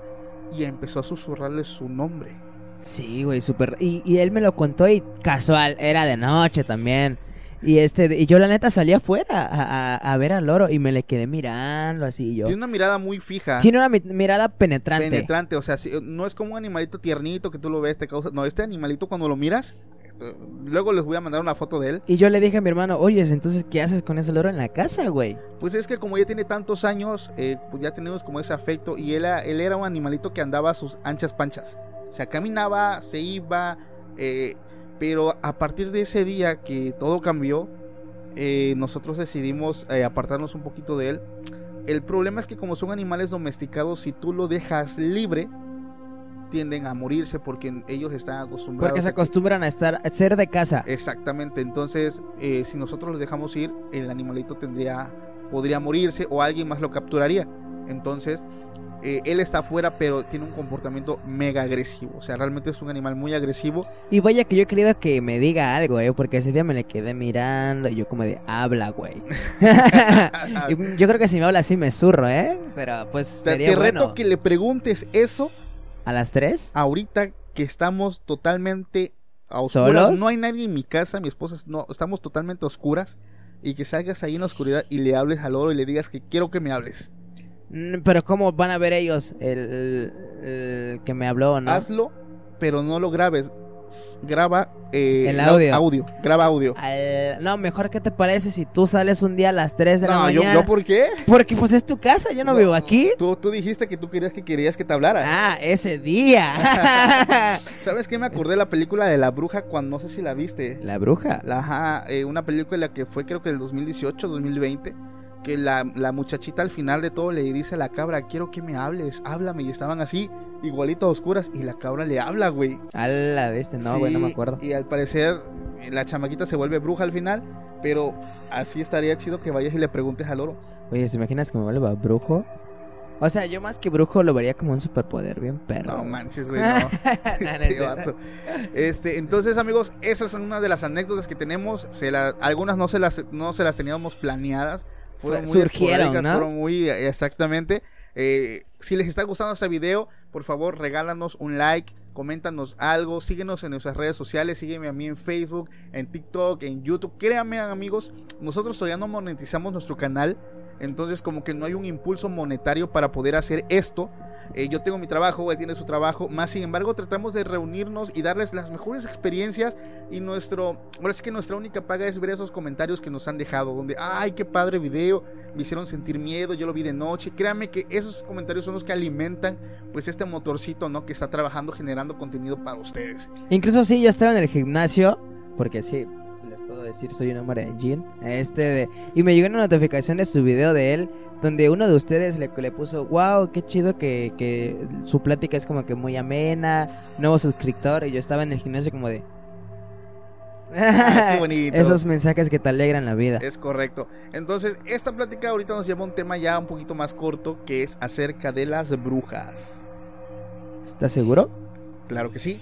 y empezó a susurrarle su nombre. Sí, güey, súper. Y, y él me lo contó y casual, era de noche también. Y este, y yo la neta salí afuera a, a- a ver al loro y me le quedé mirando así yo. Tiene una mirada muy fija, Tiene una mi- mirada penetrante. penetrante, o sea, sí, no es como un animalito tiernito que tú lo ves, te causa... No, este animalito cuando lo miras, eh, luego les voy a mandar una foto de él, Y yo le dije a mi hermano, oye, entonces, ¿qué haces con ese loro en la casa, güey? pues es que como ya tiene tantos años, eh, pues ya tenemos como ese afecto y él, él era un animalito que andaba a sus anchas panchas, o sea, caminaba, se iba, eh, pero a partir de ese día que todo cambió, eh, nosotros decidimos eh, apartarnos un poquito de él. El problema es que como son animales domesticados, si tú lo dejas libre, tienden a morirse porque ellos están acostumbrados. Porque se acostumbran a estar, a ser de casa. Exactamente, entonces eh, si nosotros los dejamos ir, el animalito tendría, podría morirse o alguien más lo capturaría. Entonces, eh, él está afuera, pero tiene un comportamiento mega agresivo. O sea, realmente es un animal muy agresivo. Y vaya que yo he querido que me diga algo, eh, porque ese día me le quedé mirando y yo como de, habla, güey. <laughs> Yo creo que si me habla así me zurro, ¿eh? Pero pues Te, sería te bueno. reto que le preguntes eso ¿A las tres? ahorita que estamos totalmente a oscuras. ¿Solos? No hay nadie en mi casa, mi esposa, no, estamos totalmente a oscuras. Y que salgas ahí en la oscuridad y le hables al oro y le digas que quiero que me hables. Pero ¿cómo van a ver ellos el, que me habló, no? Hazlo, pero no lo grabes. Graba eh, El la- audio. Graba audio. Al- No, mejor que te parece si tú sales un día a las 3 de la No, yo, mañana. yo por qué? Porque pues es tu casa, yo no, vivo aquí. Tú, tú dijiste que tú querías que querías que te hablara. Ah, ese día. <laughs> ¿Sabes qué? Me acordé de la película de la bruja cuando no sé si la viste. la bruja. La, ajá, eh, una película que fue creo que del 2018, 2020. Que la, la muchachita al final de todo le dice a la cabra, quiero que me hables, háblame. Y estaban así, igualito a oscuras. Y la cabra le habla, güey. A la bestia, no, güey, no me Sí, acuerdo. Y al parecer eh, la chamaquita se vuelve bruja al final. Pero así estaría chido que vayas y le preguntes al oro. Oye, ¿te imaginas que me vuelva brujo? O sea, yo más que brujo lo vería como un superpoder, bien perro. No manches, güey, <laughs> no. <laughs> Este vato. Este, entonces, amigos, esas son una de las anécdotas que tenemos. Se la- algunas no se las no se las teníamos planeadas. Fueron Fue- muy surgieron, ¿no? fueron muy eh, exactamente. Eh, si les está gustando este video, por favor, regálanos un like, coméntanos algo, síguenos en nuestras redes sociales, sígueme a mí en Facebook, en TikTok, en YouTube. Créanme, amigos, nosotros todavía no monetizamos nuestro canal. Entonces como que no hay un impulso monetario para poder hacer esto. Eh, yo tengo mi trabajo, él tiene su trabajo. Más sin embargo tratamos de reunirnos y darles las mejores experiencias. Y nuestro, ahora es que nuestra única paga es ver esos comentarios que nos han dejado. Donde, ay, qué padre video. Me hicieron sentir miedo, yo lo vi de noche. Créanme que esos comentarios son los que alimentan pues este motorcito, ¿no? Que está trabajando, generando contenido para ustedes. Incluso sí, yo estaba en el gimnasio, porque sí, les puedo decir, soy un hombre de jean. Este de, y me llegó una notificación de su video de él, donde uno de ustedes le, le puso, wow, qué chido que, que su plática es como que muy amena, nuevo suscriptor, y yo estaba en el gimnasio como de... Ah, qué <laughs> bonito. Esos mensajes que te alegran la vida. Es correcto. Entonces, esta plática ahorita nos lleva a un tema ya un poquito más corto, que es acerca de las brujas. ¿Estás seguro? Claro que sí.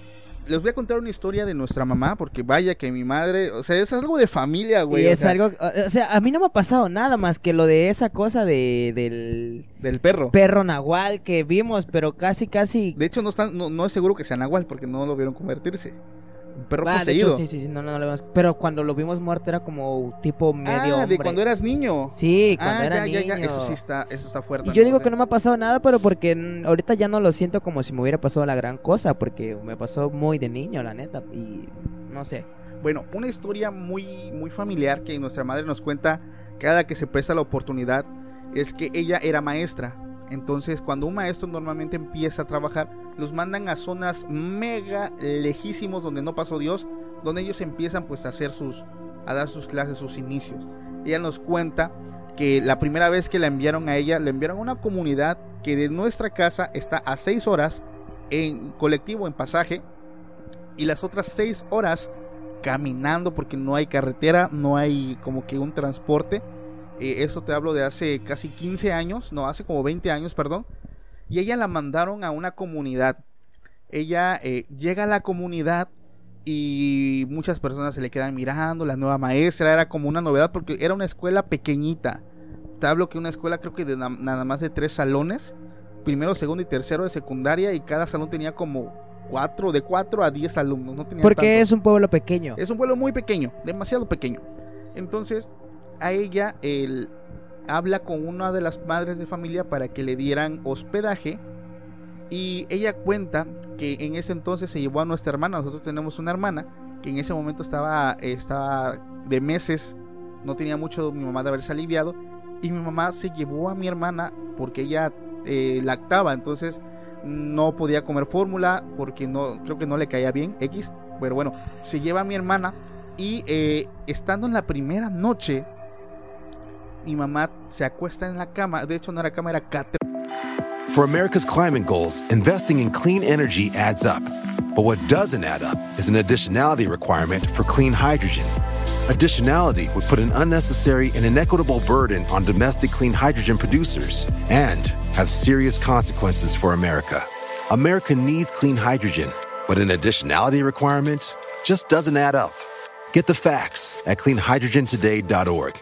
Les voy a contar una historia de nuestra mamá, porque vaya que mi madre, o sea, es algo de familia, güey. y o es sea, algo, o sea, a mí no me ha pasado nada más que lo de esa cosa de, del del perro. perro nahual que vimos, pero casi, casi... De hecho, no, están, no, no es seguro que sea Nahual, porque no lo vieron convertirse. Un perro Ah, de poseído. hecho, sí, sí, sí, no, no, no lo vimos. Pero cuando lo vimos muerto era como tipo medio ah, de hombre. cuando eras niño. Sí, cuando ah, era ya, niño. ya, ya. Eso sí está, eso está fuerte. Y yo digo que no me ha pasado nada, pero porque ahorita ya no lo siento como si me hubiera pasado la gran cosa, porque me pasó muy de niño, la neta, y no sé. Bueno, una historia muy, muy familiar que nuestra madre nos cuenta cada que se presta la oportunidad es que ella era maestra. Entonces, cuando un maestro normalmente empieza a trabajar, los mandan a zonas mega lejísimos donde no pasó Dios, donde ellos empiezan pues a hacer sus, a dar sus clases, sus inicios. Ella nos cuenta que la primera vez que la enviaron a ella, la enviaron a una comunidad que de nuestra casa está a seis horas en colectivo, en pasaje, y las otras seis horas caminando porque no hay carretera, no hay como que un transporte. Eh, eso te hablo de hace casi 15 años, no, hace como 20 años, perdón. Y ella la mandaron a una comunidad. Ella eh, llega a la comunidad y muchas personas se le quedan mirando. La nueva maestra era como una novedad porque era una escuela pequeñita. Te hablo que una escuela creo que de nada más de tres salones. Primero, segundo y tercero de secundaria y cada salón tenía como cuatro, de cuatro a diez alumnos. No tenía porque es un pueblo pequeño. Es un pueblo muy pequeño, demasiado pequeño. Entonces, a ella él habla con una de las madres de familia para que le dieran hospedaje y ella cuenta que en ese entonces se llevó a nuestra hermana. Nosotros tenemos una hermana que en ese momento estaba, estaba de meses, no tenía mucho mi mamá de haberse aliviado. Y mi mamá se llevó a mi hermana porque ella eh, lactaba, entonces no podía comer fórmula porque no creo que no le caía bien X. Pero bueno, se lleva a mi hermana y eh, estando en la primera noche, mi mamá se acuesta en la cama. De hecho, no era cama, era catre. For America's climate goals, investing in clean energy adds up. But what doesn't add up is an additionality requirement for clean hydrogen. Additionality would put an unnecessary and inequitable burden on domestic clean hydrogen producers and have serious consequences for America. America needs clean hydrogen, but an additionality requirement just doesn't add up. Get the facts at cleanhydrogentoday.org.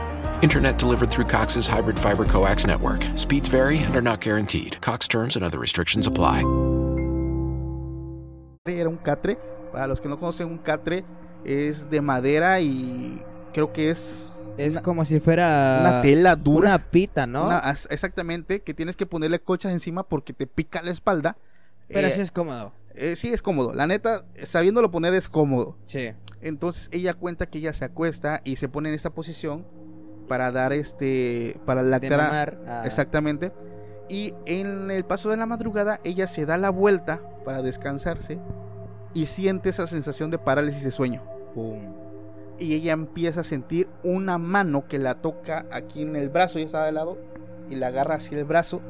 Internet delivered through Cox's hybrid fiber coax network. Speeds vary and are not guaranteed. Cox terms and other restrictions apply. Era un catre. Para los que no conocen, un catre es de madera y creo que es. Es una, como si fuera. Una tela dura. Una pita, ¿no? Una, exactamente, que tienes que ponerle colchas encima porque te pica la espalda. Pero eh, sí es cómodo. Eh, sí es cómodo. La neta, sabiéndolo poner es cómodo. Sí. Entonces ella cuenta que ella se acuesta y se pone en esta posición para dar este. Para lactar. A... Exactamente. Y en el paso de la madrugada, ella se da la vuelta para descansarse y siente esa sensación de parálisis de sueño. Pum. Y ella empieza a sentir una mano que la toca aquí en el brazo, ya estaba de lado, y la agarra hacia el brazo.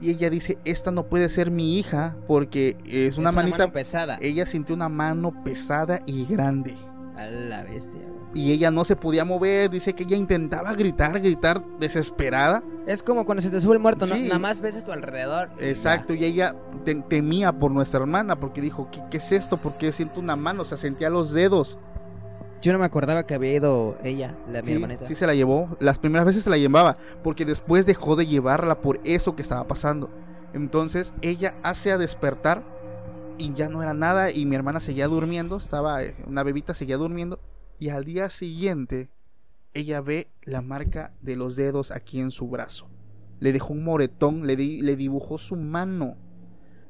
Y ella dice, esta no puede ser mi hija porque es una es manita una mano pesada. Ella sintió una mano pesada y grande. A la bestia. Y ella no se podía mover, dice que ella intentaba gritar, gritar desesperada. Es como cuando se te sube el muerto, ¿no? Sí. Nada más ves a tu alrededor. Exacto, y ella te- temía por nuestra hermana porque dijo, ¿qué, qué es esto? Porque siento una mano, o sea, sentía los dedos. Yo no me acordaba que había ido ella, la mi Sí, hermanita. sí se la llevó. Las primeras veces se la llevaba, porque después dejó de llevarla por eso que estaba pasando. Entonces ella hace a despertar y ya no era nada y mi hermana seguía durmiendo, estaba eh, una bebita seguía durmiendo y al día siguiente ella ve la marca de los dedos aquí en su brazo. Le dejó un moretón, le, di- le dibujó su mano.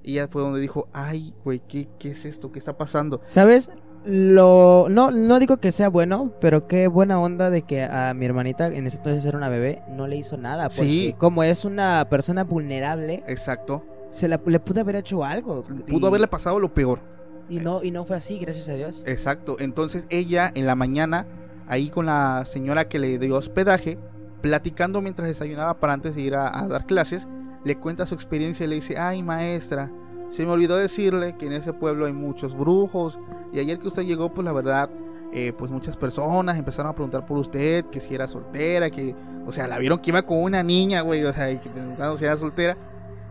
Y ya fue donde dijo, ay, güey, ¿qué, ¿qué es esto? ¿Qué está pasando? ¿Sabes? Lo no no digo que sea bueno, pero qué buena onda de que a mi hermanita en ese entonces era una bebé, no le hizo nada, porque Sí. como es una persona vulnerable, Exacto. Se la, le pudo haber hecho algo. Pudo y, haberle pasado lo peor. y no y no fue así, gracias a Dios. Exacto. Entonces ella en la mañana, ahí con la señora que le dio hospedaje, platicando mientras desayunaba para antes de ir a, a dar clases, le cuenta su experiencia y le dice, ay maestra, se me olvidó decirle que en ese pueblo hay muchos brujos y ayer que usted llegó, pues la verdad, eh, pues muchas personas empezaron a preguntar por usted, que si era soltera, que, o sea, la vieron que iba con una niña, güey, o sea, y que preguntaron si era soltera.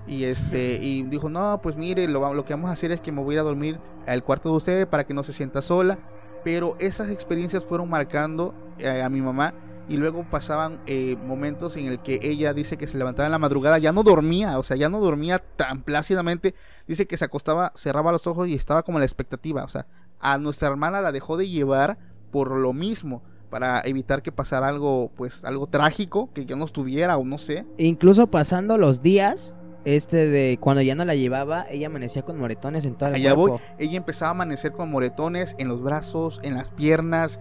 Y este, y dijo, no, pues mire, lo, lo que vamos a hacer es que me voy a ir a dormir al cuarto de usted para que no se sienta sola. Pero esas experiencias fueron marcando eh, a mi mamá y luego pasaban eh, momentos en el que ella dice que se levantaba en la madrugada, ya no dormía, o sea, ya no dormía tan plácidamente. Dice que se acostaba, cerraba los ojos y estaba como la expectativa, o sea, a nuestra hermana la dejó de llevar por lo mismo, para evitar que pasara algo, pues, algo trágico, que ya no estuviera o no sé. Incluso pasando los días, este de cuando ya no la llevaba, ella amanecía con moretones en el Allá voy, cuerpo. ella empezaba a amanecer con moretones en los brazos, en las piernas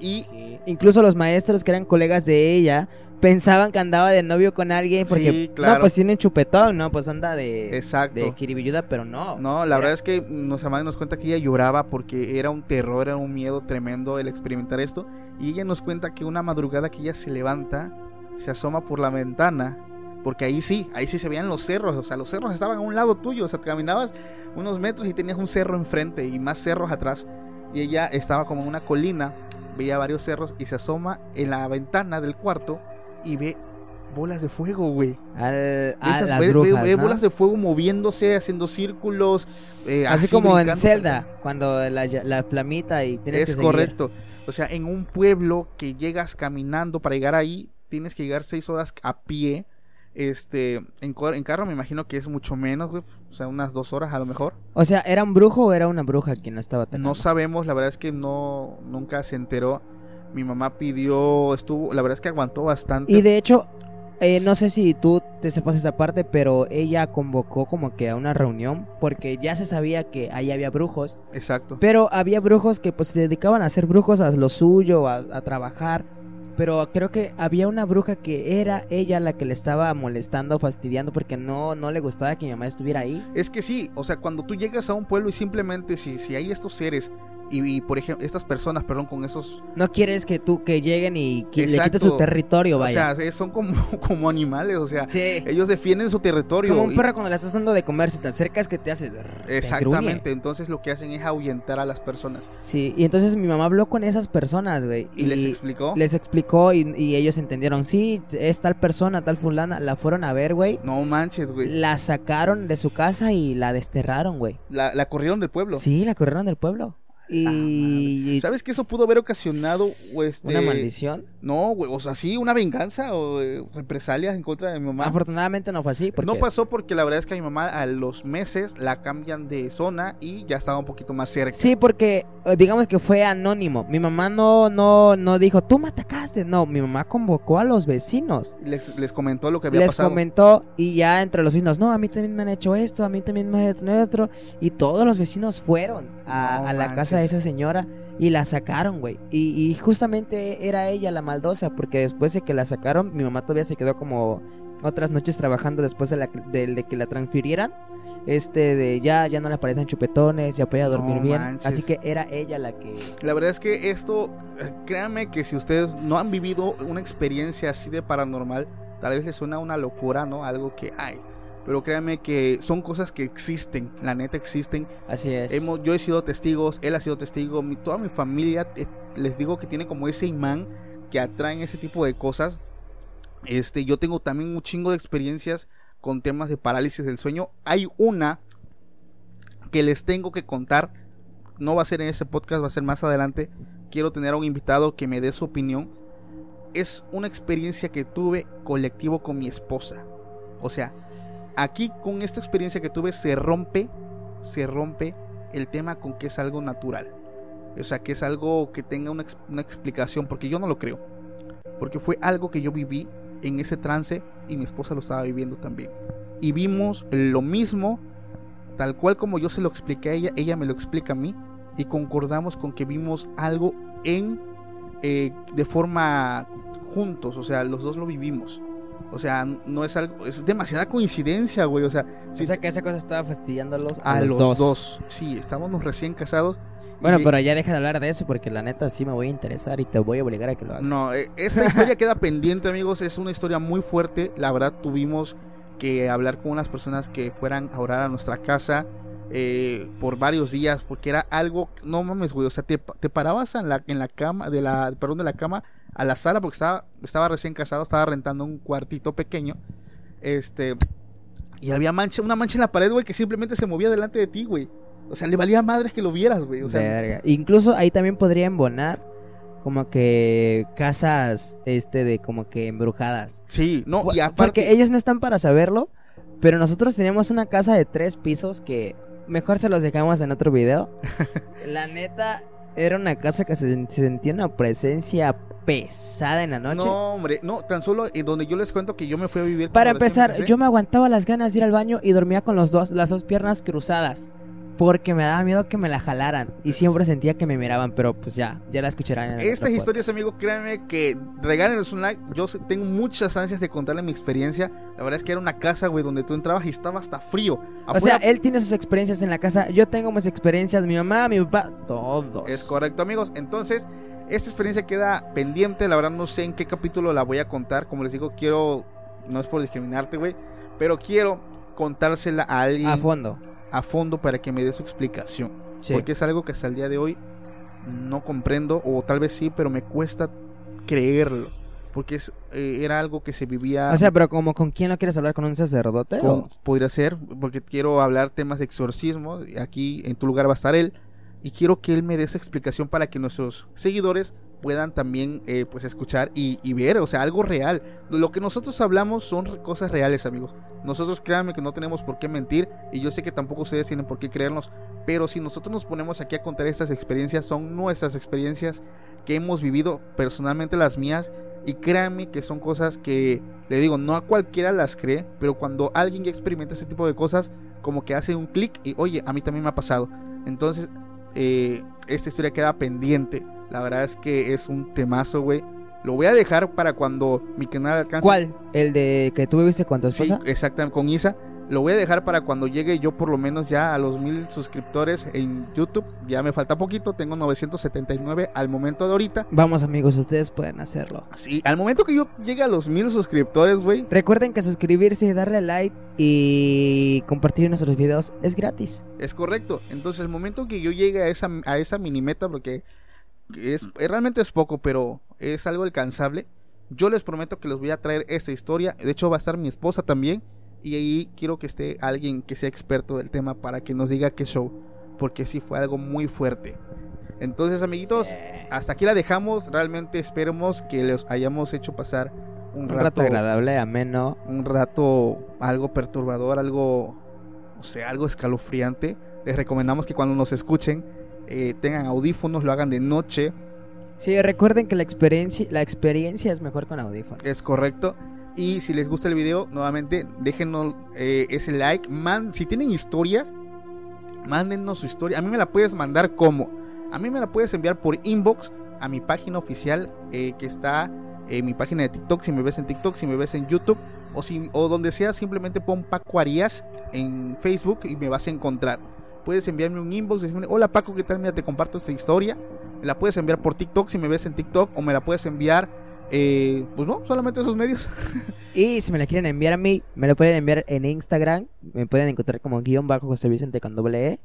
y Incluso los maestros que eran colegas de ella pensaban que andaba de novio con alguien porque Sí, claro. no, pues tiene un chupetón, no, pues anda de Exacto. de kiribilluda, pero no. No, la verdad es que nuestra madre nos cuenta que ella lloraba porque era un terror, era un miedo tremendo el experimentar esto. Y ella nos cuenta que una madrugada que ella se levanta, se asoma por la ventana, porque ahí sí, ahí sí se veían los cerros, o sea, los cerros estaban a un lado tuyo, o sea, caminabas unos metros y tenías un cerro enfrente y más cerros atrás. Y ella estaba como en una colina, veía varios cerros y se asoma en la ventana del cuarto y ve bolas de fuego, güey. Al, a Esas las ve- ve- brujas, ve ¿no? bolas de fuego moviéndose, haciendo círculos. eh, Así, como en. Zelda, cuando la, la flamita y tienes que Es seguir. correcto. O sea, en un pueblo que llegas caminando para llegar ahí, tienes que llegar seis horas a pie. Este, en, en carro me imagino que es mucho menos, güey. O sea, unas dos horas a lo mejor. O sea, ¿era un brujo o era una bruja quien la estaba atacando? No sabemos, la verdad es que no, nunca se enteró. Mi mamá pidió, estuvo, la verdad es que aguantó bastante. Y de hecho, eh, no sé si tú te sepas esa parte, pero ella convocó como que a una reunión porque ya se sabía que ahí había brujos, Exacto. pero había brujos que pues se dedicaban a ser brujos a lo suyo, a, a trabajar. Pero creo que había una bruja que era ella la que le estaba molestando, fastidiando porque no, no le gustaba que mi mamá estuviera ahí. Es que sí, o sea, cuando tú llegas a un pueblo y simplemente si, si hay estos seres y, y, por ejemplo, estas personas, perdón, con esos No quieres que tú que lleguen y que le quiten su territorio, vaya. O sea, son como, <laughs> como animales, o sea, sí. ellos defienden su territorio. Como un y- perro cuando le estás dando de comer, si te acercas que te hace... te. Exactamente, entonces lo que hacen es ahuyentar a las personas. Sí, y entonces mi mamá habló con esas personas, güey. ¿Y, les explicó? les explicó y, y ellos entendieron, sí, es tal persona, tal fulana, la fueron a ver, güey. No manches, güey. La sacaron de su casa y la desterraron, güey. La, la corrieron del pueblo. Sí, la corrieron del pueblo. Y... ¿Sabes que eso pudo haber ocasionado este, Una maldición. No, güey, o sea, sí, una venganza o eh, represalias en contra de mi mamá. Afortunadamente no fue así. Porque... No pasó porque la verdad es que a mi mamá a los meses la cambian de zona y ya estaba un poquito más cerca. Sí, porque eh, digamos que fue anónimo. Mi mamá no, no, no dijo, tú me atacaste. No, mi mamá convocó a los vecinos. Les, les comentó lo que había les pasado. comentó y ya entre los vecinos, no, a mí también me han hecho esto, a mí también me han hecho esto. Y todos los vecinos fueron a, No a la manches. casa de esa señora y la sacaron, güey. Y, y justamente era ella la maldosa, porque después de que la sacaron, mi mamá todavía se quedó como otras noches trabajando después de, la, de, de que la transfirieran. Este, de ya, ya no le aparecen chupetones, ya podía No dormir bien. manches. Así que era ella la que... La verdad es que esto, eh, créanme que si ustedes no han vivido una experiencia así de paranormal, tal vez les suena una locura, ¿no? Algo que hay. Pero créanme que son cosas que existen, la neta existen. Así es. Hemos, yo he sido testigos, él ha sido testigo, mi- toda mi familia, eh, les digo que tiene como ese imán que atraen ese tipo de cosas. Este, yo tengo también un chingo de experiencias con temas de parálisis del sueño. Hay una que les tengo que contar. No va a ser en este podcast, va a ser más adelante. Quiero tener a un invitado que me dé su opinión. Es una experiencia que tuve colectivo con mi esposa. O sea, aquí con esta experiencia que tuve se rompe, se rompe el tema con que es algo natural. O sea, que es algo que tenga una, una explicación, porque yo no lo creo. Porque fue algo que yo viví en ese trance y mi esposa lo estaba viviendo también. Y vimos lo mismo, tal cual como yo se lo expliqué a ella, ella me lo explica a mí. Y concordamos con que vimos algo en eh, de forma juntos, o sea, los dos lo vivimos. O sea, no es algo, es demasiada coincidencia, güey. O sea, O si- sea que esa cosa estaba fastidiándolos a, a los, dos. dos. Sí, estábamos recién casados. Bueno, y- pero ya deja de hablar de eso porque la neta sí me voy a interesar y te voy a obligar a que lo hagas. No, eh, esta historia queda pendiente, amigos. Es una historia muy fuerte. La verdad, tuvimos que hablar con unas personas que fueran a orar a nuestra casa eh, por varios días, porque era algo, no mames, güey. O sea, te, te parabas en la, en la cama, de la, perdón, de la cama a la sala, porque estaba, estaba recién casado, estaba rentando un cuartito pequeño. Este, y había mancha, una mancha en la pared, güey, que simplemente se movía delante de ti, güey. O sea, le valía madres que lo vieras, güey. O sea, Verga. Incluso ahí también podría embonar como que casas este de como que embrujadas. sí, no, y aparte. Porque ellos no están para saberlo, pero nosotros teníamos una casa de tres pisos que mejor se los dejamos en otro video. <laughs> la neta, era una casa que se sentía una presencia pesada en la noche. No, hombre, no, tan solo en donde yo les cuento que yo me fui a vivir. Para empezar, empecé. yo me aguantaba las ganas de ir al baño y dormía con los dos, las dos piernas cruzadas. Porque me daba miedo que me la jalaran. Y siempre sentía que me miraban, pero pues ya, ya la escucharán en Estas historias, amigo, créanme que regálenos un like. Yo tengo muchas ansias de contarle mi experiencia. La verdad es que era una casa, güey, donde tú entrabas y estaba hasta frío. O sea, él tiene sus experiencias en la casa, yo tengo mis experiencias, mi mamá, mi papá, todos. Es correcto, amigos. Entonces, esta experiencia queda pendiente. La verdad, no sé en qué capítulo la voy a contar. Como les digo, quiero. No es por discriminarte, güey. Pero quiero contársela a alguien A fondo. a fondo para que me dé su explicación. Sí. Porque es algo que hasta el día de hoy no comprendo. O tal vez sí, pero me cuesta creerlo. Porque es, eh, era algo que se vivía. O sea, pero como con quién lo quieres hablar, con un sacerdote con- podría ser, porque quiero hablar temas de exorcismo. Aquí en tu lugar va a estar él. Y quiero que él me dé esa explicación para que nuestros seguidores puedan también eh, pues escuchar y, ver, o sea, algo real. Lo que nosotros hablamos son cosas reales, amigos. Nosotros créanme que no tenemos por qué mentir y yo sé que tampoco ustedes tienen por qué creernos, pero si nosotros nos ponemos aquí a contar estas experiencias, son nuestras experiencias que hemos vivido, personalmente las mías, y créanme que son cosas que, le digo, no a cualquiera las cree, pero cuando alguien ya experimenta ese tipo de cosas, como que hace un clic y, oye, a mí también me ha pasado. Entonces, eh, esta historia queda pendiente. La verdad es que es un temazo, güey. Lo voy a dejar para cuando mi canal alcance. ¿Cuál? ¿El de que tú viviste con tu Sí, exactamente, con Isa. Lo voy a dejar para cuando llegue yo por lo menos ya a los mil suscriptores en YouTube. Ya me falta poquito, tengo 979 al momento de ahorita. Vamos amigos, ustedes pueden hacerlo. Sí, al momento que yo llegue a los mil suscriptores, güey. Recuerden que suscribirse, darle like y compartir nuestros videos es gratis. Es correcto. Entonces, el momento que yo llegue a esa, a esa mini meta, porque es, realmente es poco, pero es algo alcanzable. Yo les prometo que les voy a traer esta historia. De hecho, va a estar mi esposa también. Y ahí quiero que esté alguien que sea experto del tema para que nos diga qué show. Porque sí fue algo muy fuerte. Entonces, amiguitos, hasta aquí la dejamos. Realmente esperemos que les hayamos hecho pasar un, Un rato, rato agradable, ameno. un rato algo perturbador, algo, o sea, algo escalofriante. Les recomendamos que cuando nos escuchen eh, tengan audífonos, lo hagan de noche, Sí, recuerden que la experiencia, la experiencia es mejor con audífonos. es correcto. Y si les gusta el video, nuevamente déjenos eh, ese like. Si tienen historias, mándennos su historia. A mí me la puedes mandar como. A mí me la puedes enviar por inbox a mi página oficial eh, que está en mi página de TikTok. Si me ves en TikTok, si me ves en YouTube o, si, o donde sea, simplemente pon Paco Arias en Facebook y me vas a encontrar. Puedes enviarme un inbox, decirme, hola Paco, ¿qué tal? Mira, te comparto esta historia. Me la puedes enviar por TikTok si me ves en TikTok o me la puedes enviar, eh, pues no, solamente esos medios. <laughs> Y si me la quieren enviar a mí, me lo pueden enviar en Instagram. Me pueden encontrar como guion bajo José Vicente con doble E.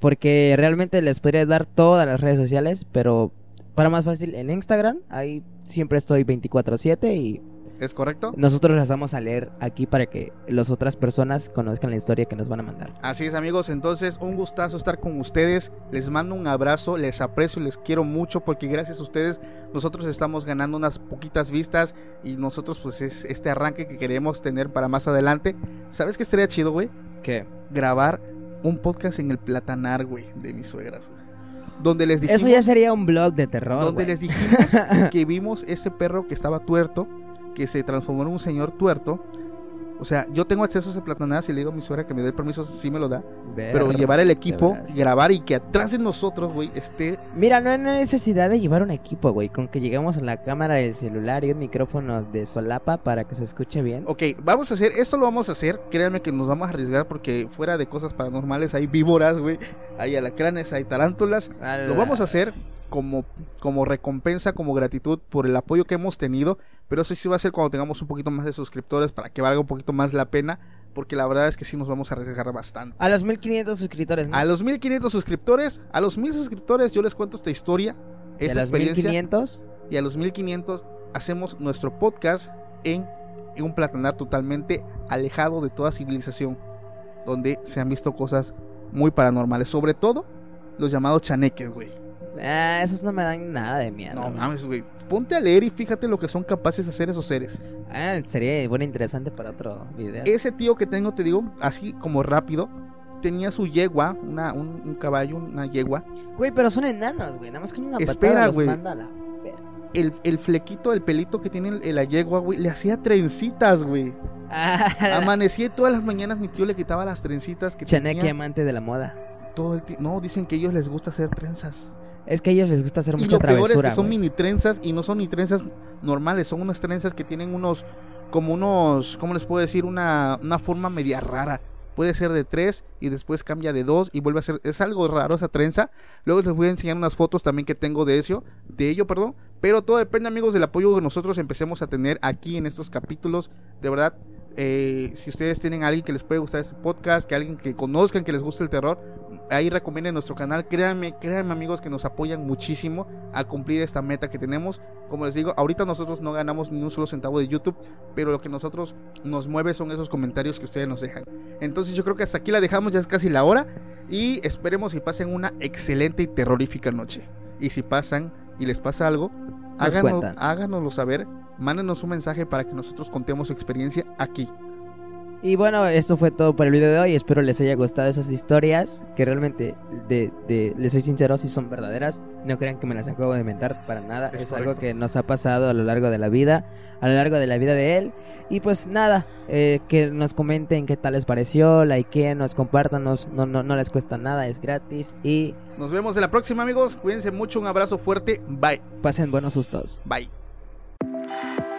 Porque realmente les podría dar todas las redes sociales, pero para más fácil en Instagram, ahí siempre estoy 24/7 y ¿Es correcto? nosotros las vamos a leer aquí para que las otras personas conozcan la historia que nos van a mandar. Así es amigos, entonces un gustazo estar con ustedes, les mando un abrazo, les aprecio y les quiero mucho porque gracias a ustedes nosotros estamos ganando unas poquitas vistas y nosotros pues es este arranque que queremos tener para más adelante. ¿Sabes qué estaría chido, güey? ¿Qué? Grabar un podcast en el platanar, güey, de mis suegras. güey. Donde les dijimos, Eso ya sería un blog de terror. donde les dijimos <laughs> que vimos ese perro que estaba tuerto, que se transformó en un señor tuerto. O sea, yo tengo acceso a ese platanar, si le digo a mi suegra que me dé permiso, sí me lo da. Pero llevar el equipo, grabar y que atrás de nosotros, güey, esté. Mira, no hay necesidad de llevar un equipo, güey. Con que lleguemos a la cámara del celular y un micrófono de solapa para que se escuche bien. Ok, vamos a hacer, esto lo vamos a hacer. Créanme que nos vamos a arriesgar porque fuera de cosas paranormales hay víboras, güey. Hay alacranes, hay tarántulas. Lo vamos a hacer como, como recompensa, como gratitud por el apoyo que hemos tenido. Pero eso sí va a ser cuando tengamos un poquito más de suscriptores para que valga un poquito más la pena. Porque la verdad es que sí nos vamos a arriesgar bastante. A los 1500 suscriptores, ¿no? A los 1500 suscriptores, a los 1000 suscriptores, yo les cuento esta historia, Y a los experiencia. 1500. y a los 1500 hacemos nuestro podcast en, en un platanar totalmente alejado de toda civilización, donde se han visto cosas muy paranormales, sobre todo los llamados chaneques, güey. Ah, esos no me dan nada de miedo. No mames, güey. Ponte a leer y fíjate lo que son capaces de hacer esos seres. Ah, sería bueno interesante para otro video. Ese tío que tengo, te digo, así como rápido, tenía su yegua, una, un, un caballo, una yegua. Güey, pero son enanos, güey. Nada más con una Espera, patada los güey. manda a la verga. El, el flequito, el pelito que tiene el- la yegua, güey, le hacía trencitas, güey. Ah, Amanecía y todas las mañanas mi tío le quitaba las trencitas que Chaneque tenía amante de la moda. todo el. No, dicen que a ellos les gusta hacer trenzas. Es que a ellos les gusta hacer Y mucha lo peor es travesura. que son mini trenzas y no son ni trenzas normales, son unas trenzas que tienen unos, como unos, ¿cómo les puedo decir? Una, una forma media rara. Puede ser de tres y después cambia de dos y vuelve a ser, es algo raro esa trenza. Luego les voy a enseñar unas fotos también que tengo de eso, de ello, perdón. Pero todo depende, amigos, del apoyo que nosotros empecemos a tener aquí en estos capítulos. De verdad, eh, si ustedes tienen a alguien que les puede gustar este podcast, que alguien que conozcan que les guste el terror, ahí recomienden nuestro canal. Créanme, créanme amigos que nos apoyan muchísimo a cumplir esta meta que tenemos. Como les digo, ahorita nosotros no ganamos ni un solo centavo de YouTube, pero lo que nosotros nos mueve son esos comentarios que ustedes nos dejan. Entonces yo creo que hasta aquí la dejamos, ya es casi la hora. Y esperemos y pasen una excelente y terrorífica noche. Y si pasan y les pasa algo, háganos, háganoslo saber. Mándenos un mensaje para que nosotros contemos su experiencia aquí. Y bueno, esto fue todo por el video de hoy. Espero les haya gustado esas historias. Que realmente, de, de, les soy sincero, si son verdaderas. No crean que me las acabo de inventar para nada. Es Es, algo que nos ha pasado a lo largo de la vida. A lo largo de la vida de él. Y pues nada, eh, que nos comenten qué tal les pareció. Likeen, nos compartan. nos- no, no, no les cuesta nada, es gratis. Y Nos vemos en la próxima amigos. Cuídense mucho. Un abrazo fuerte. Bye. pasen buenos sustos. Bye.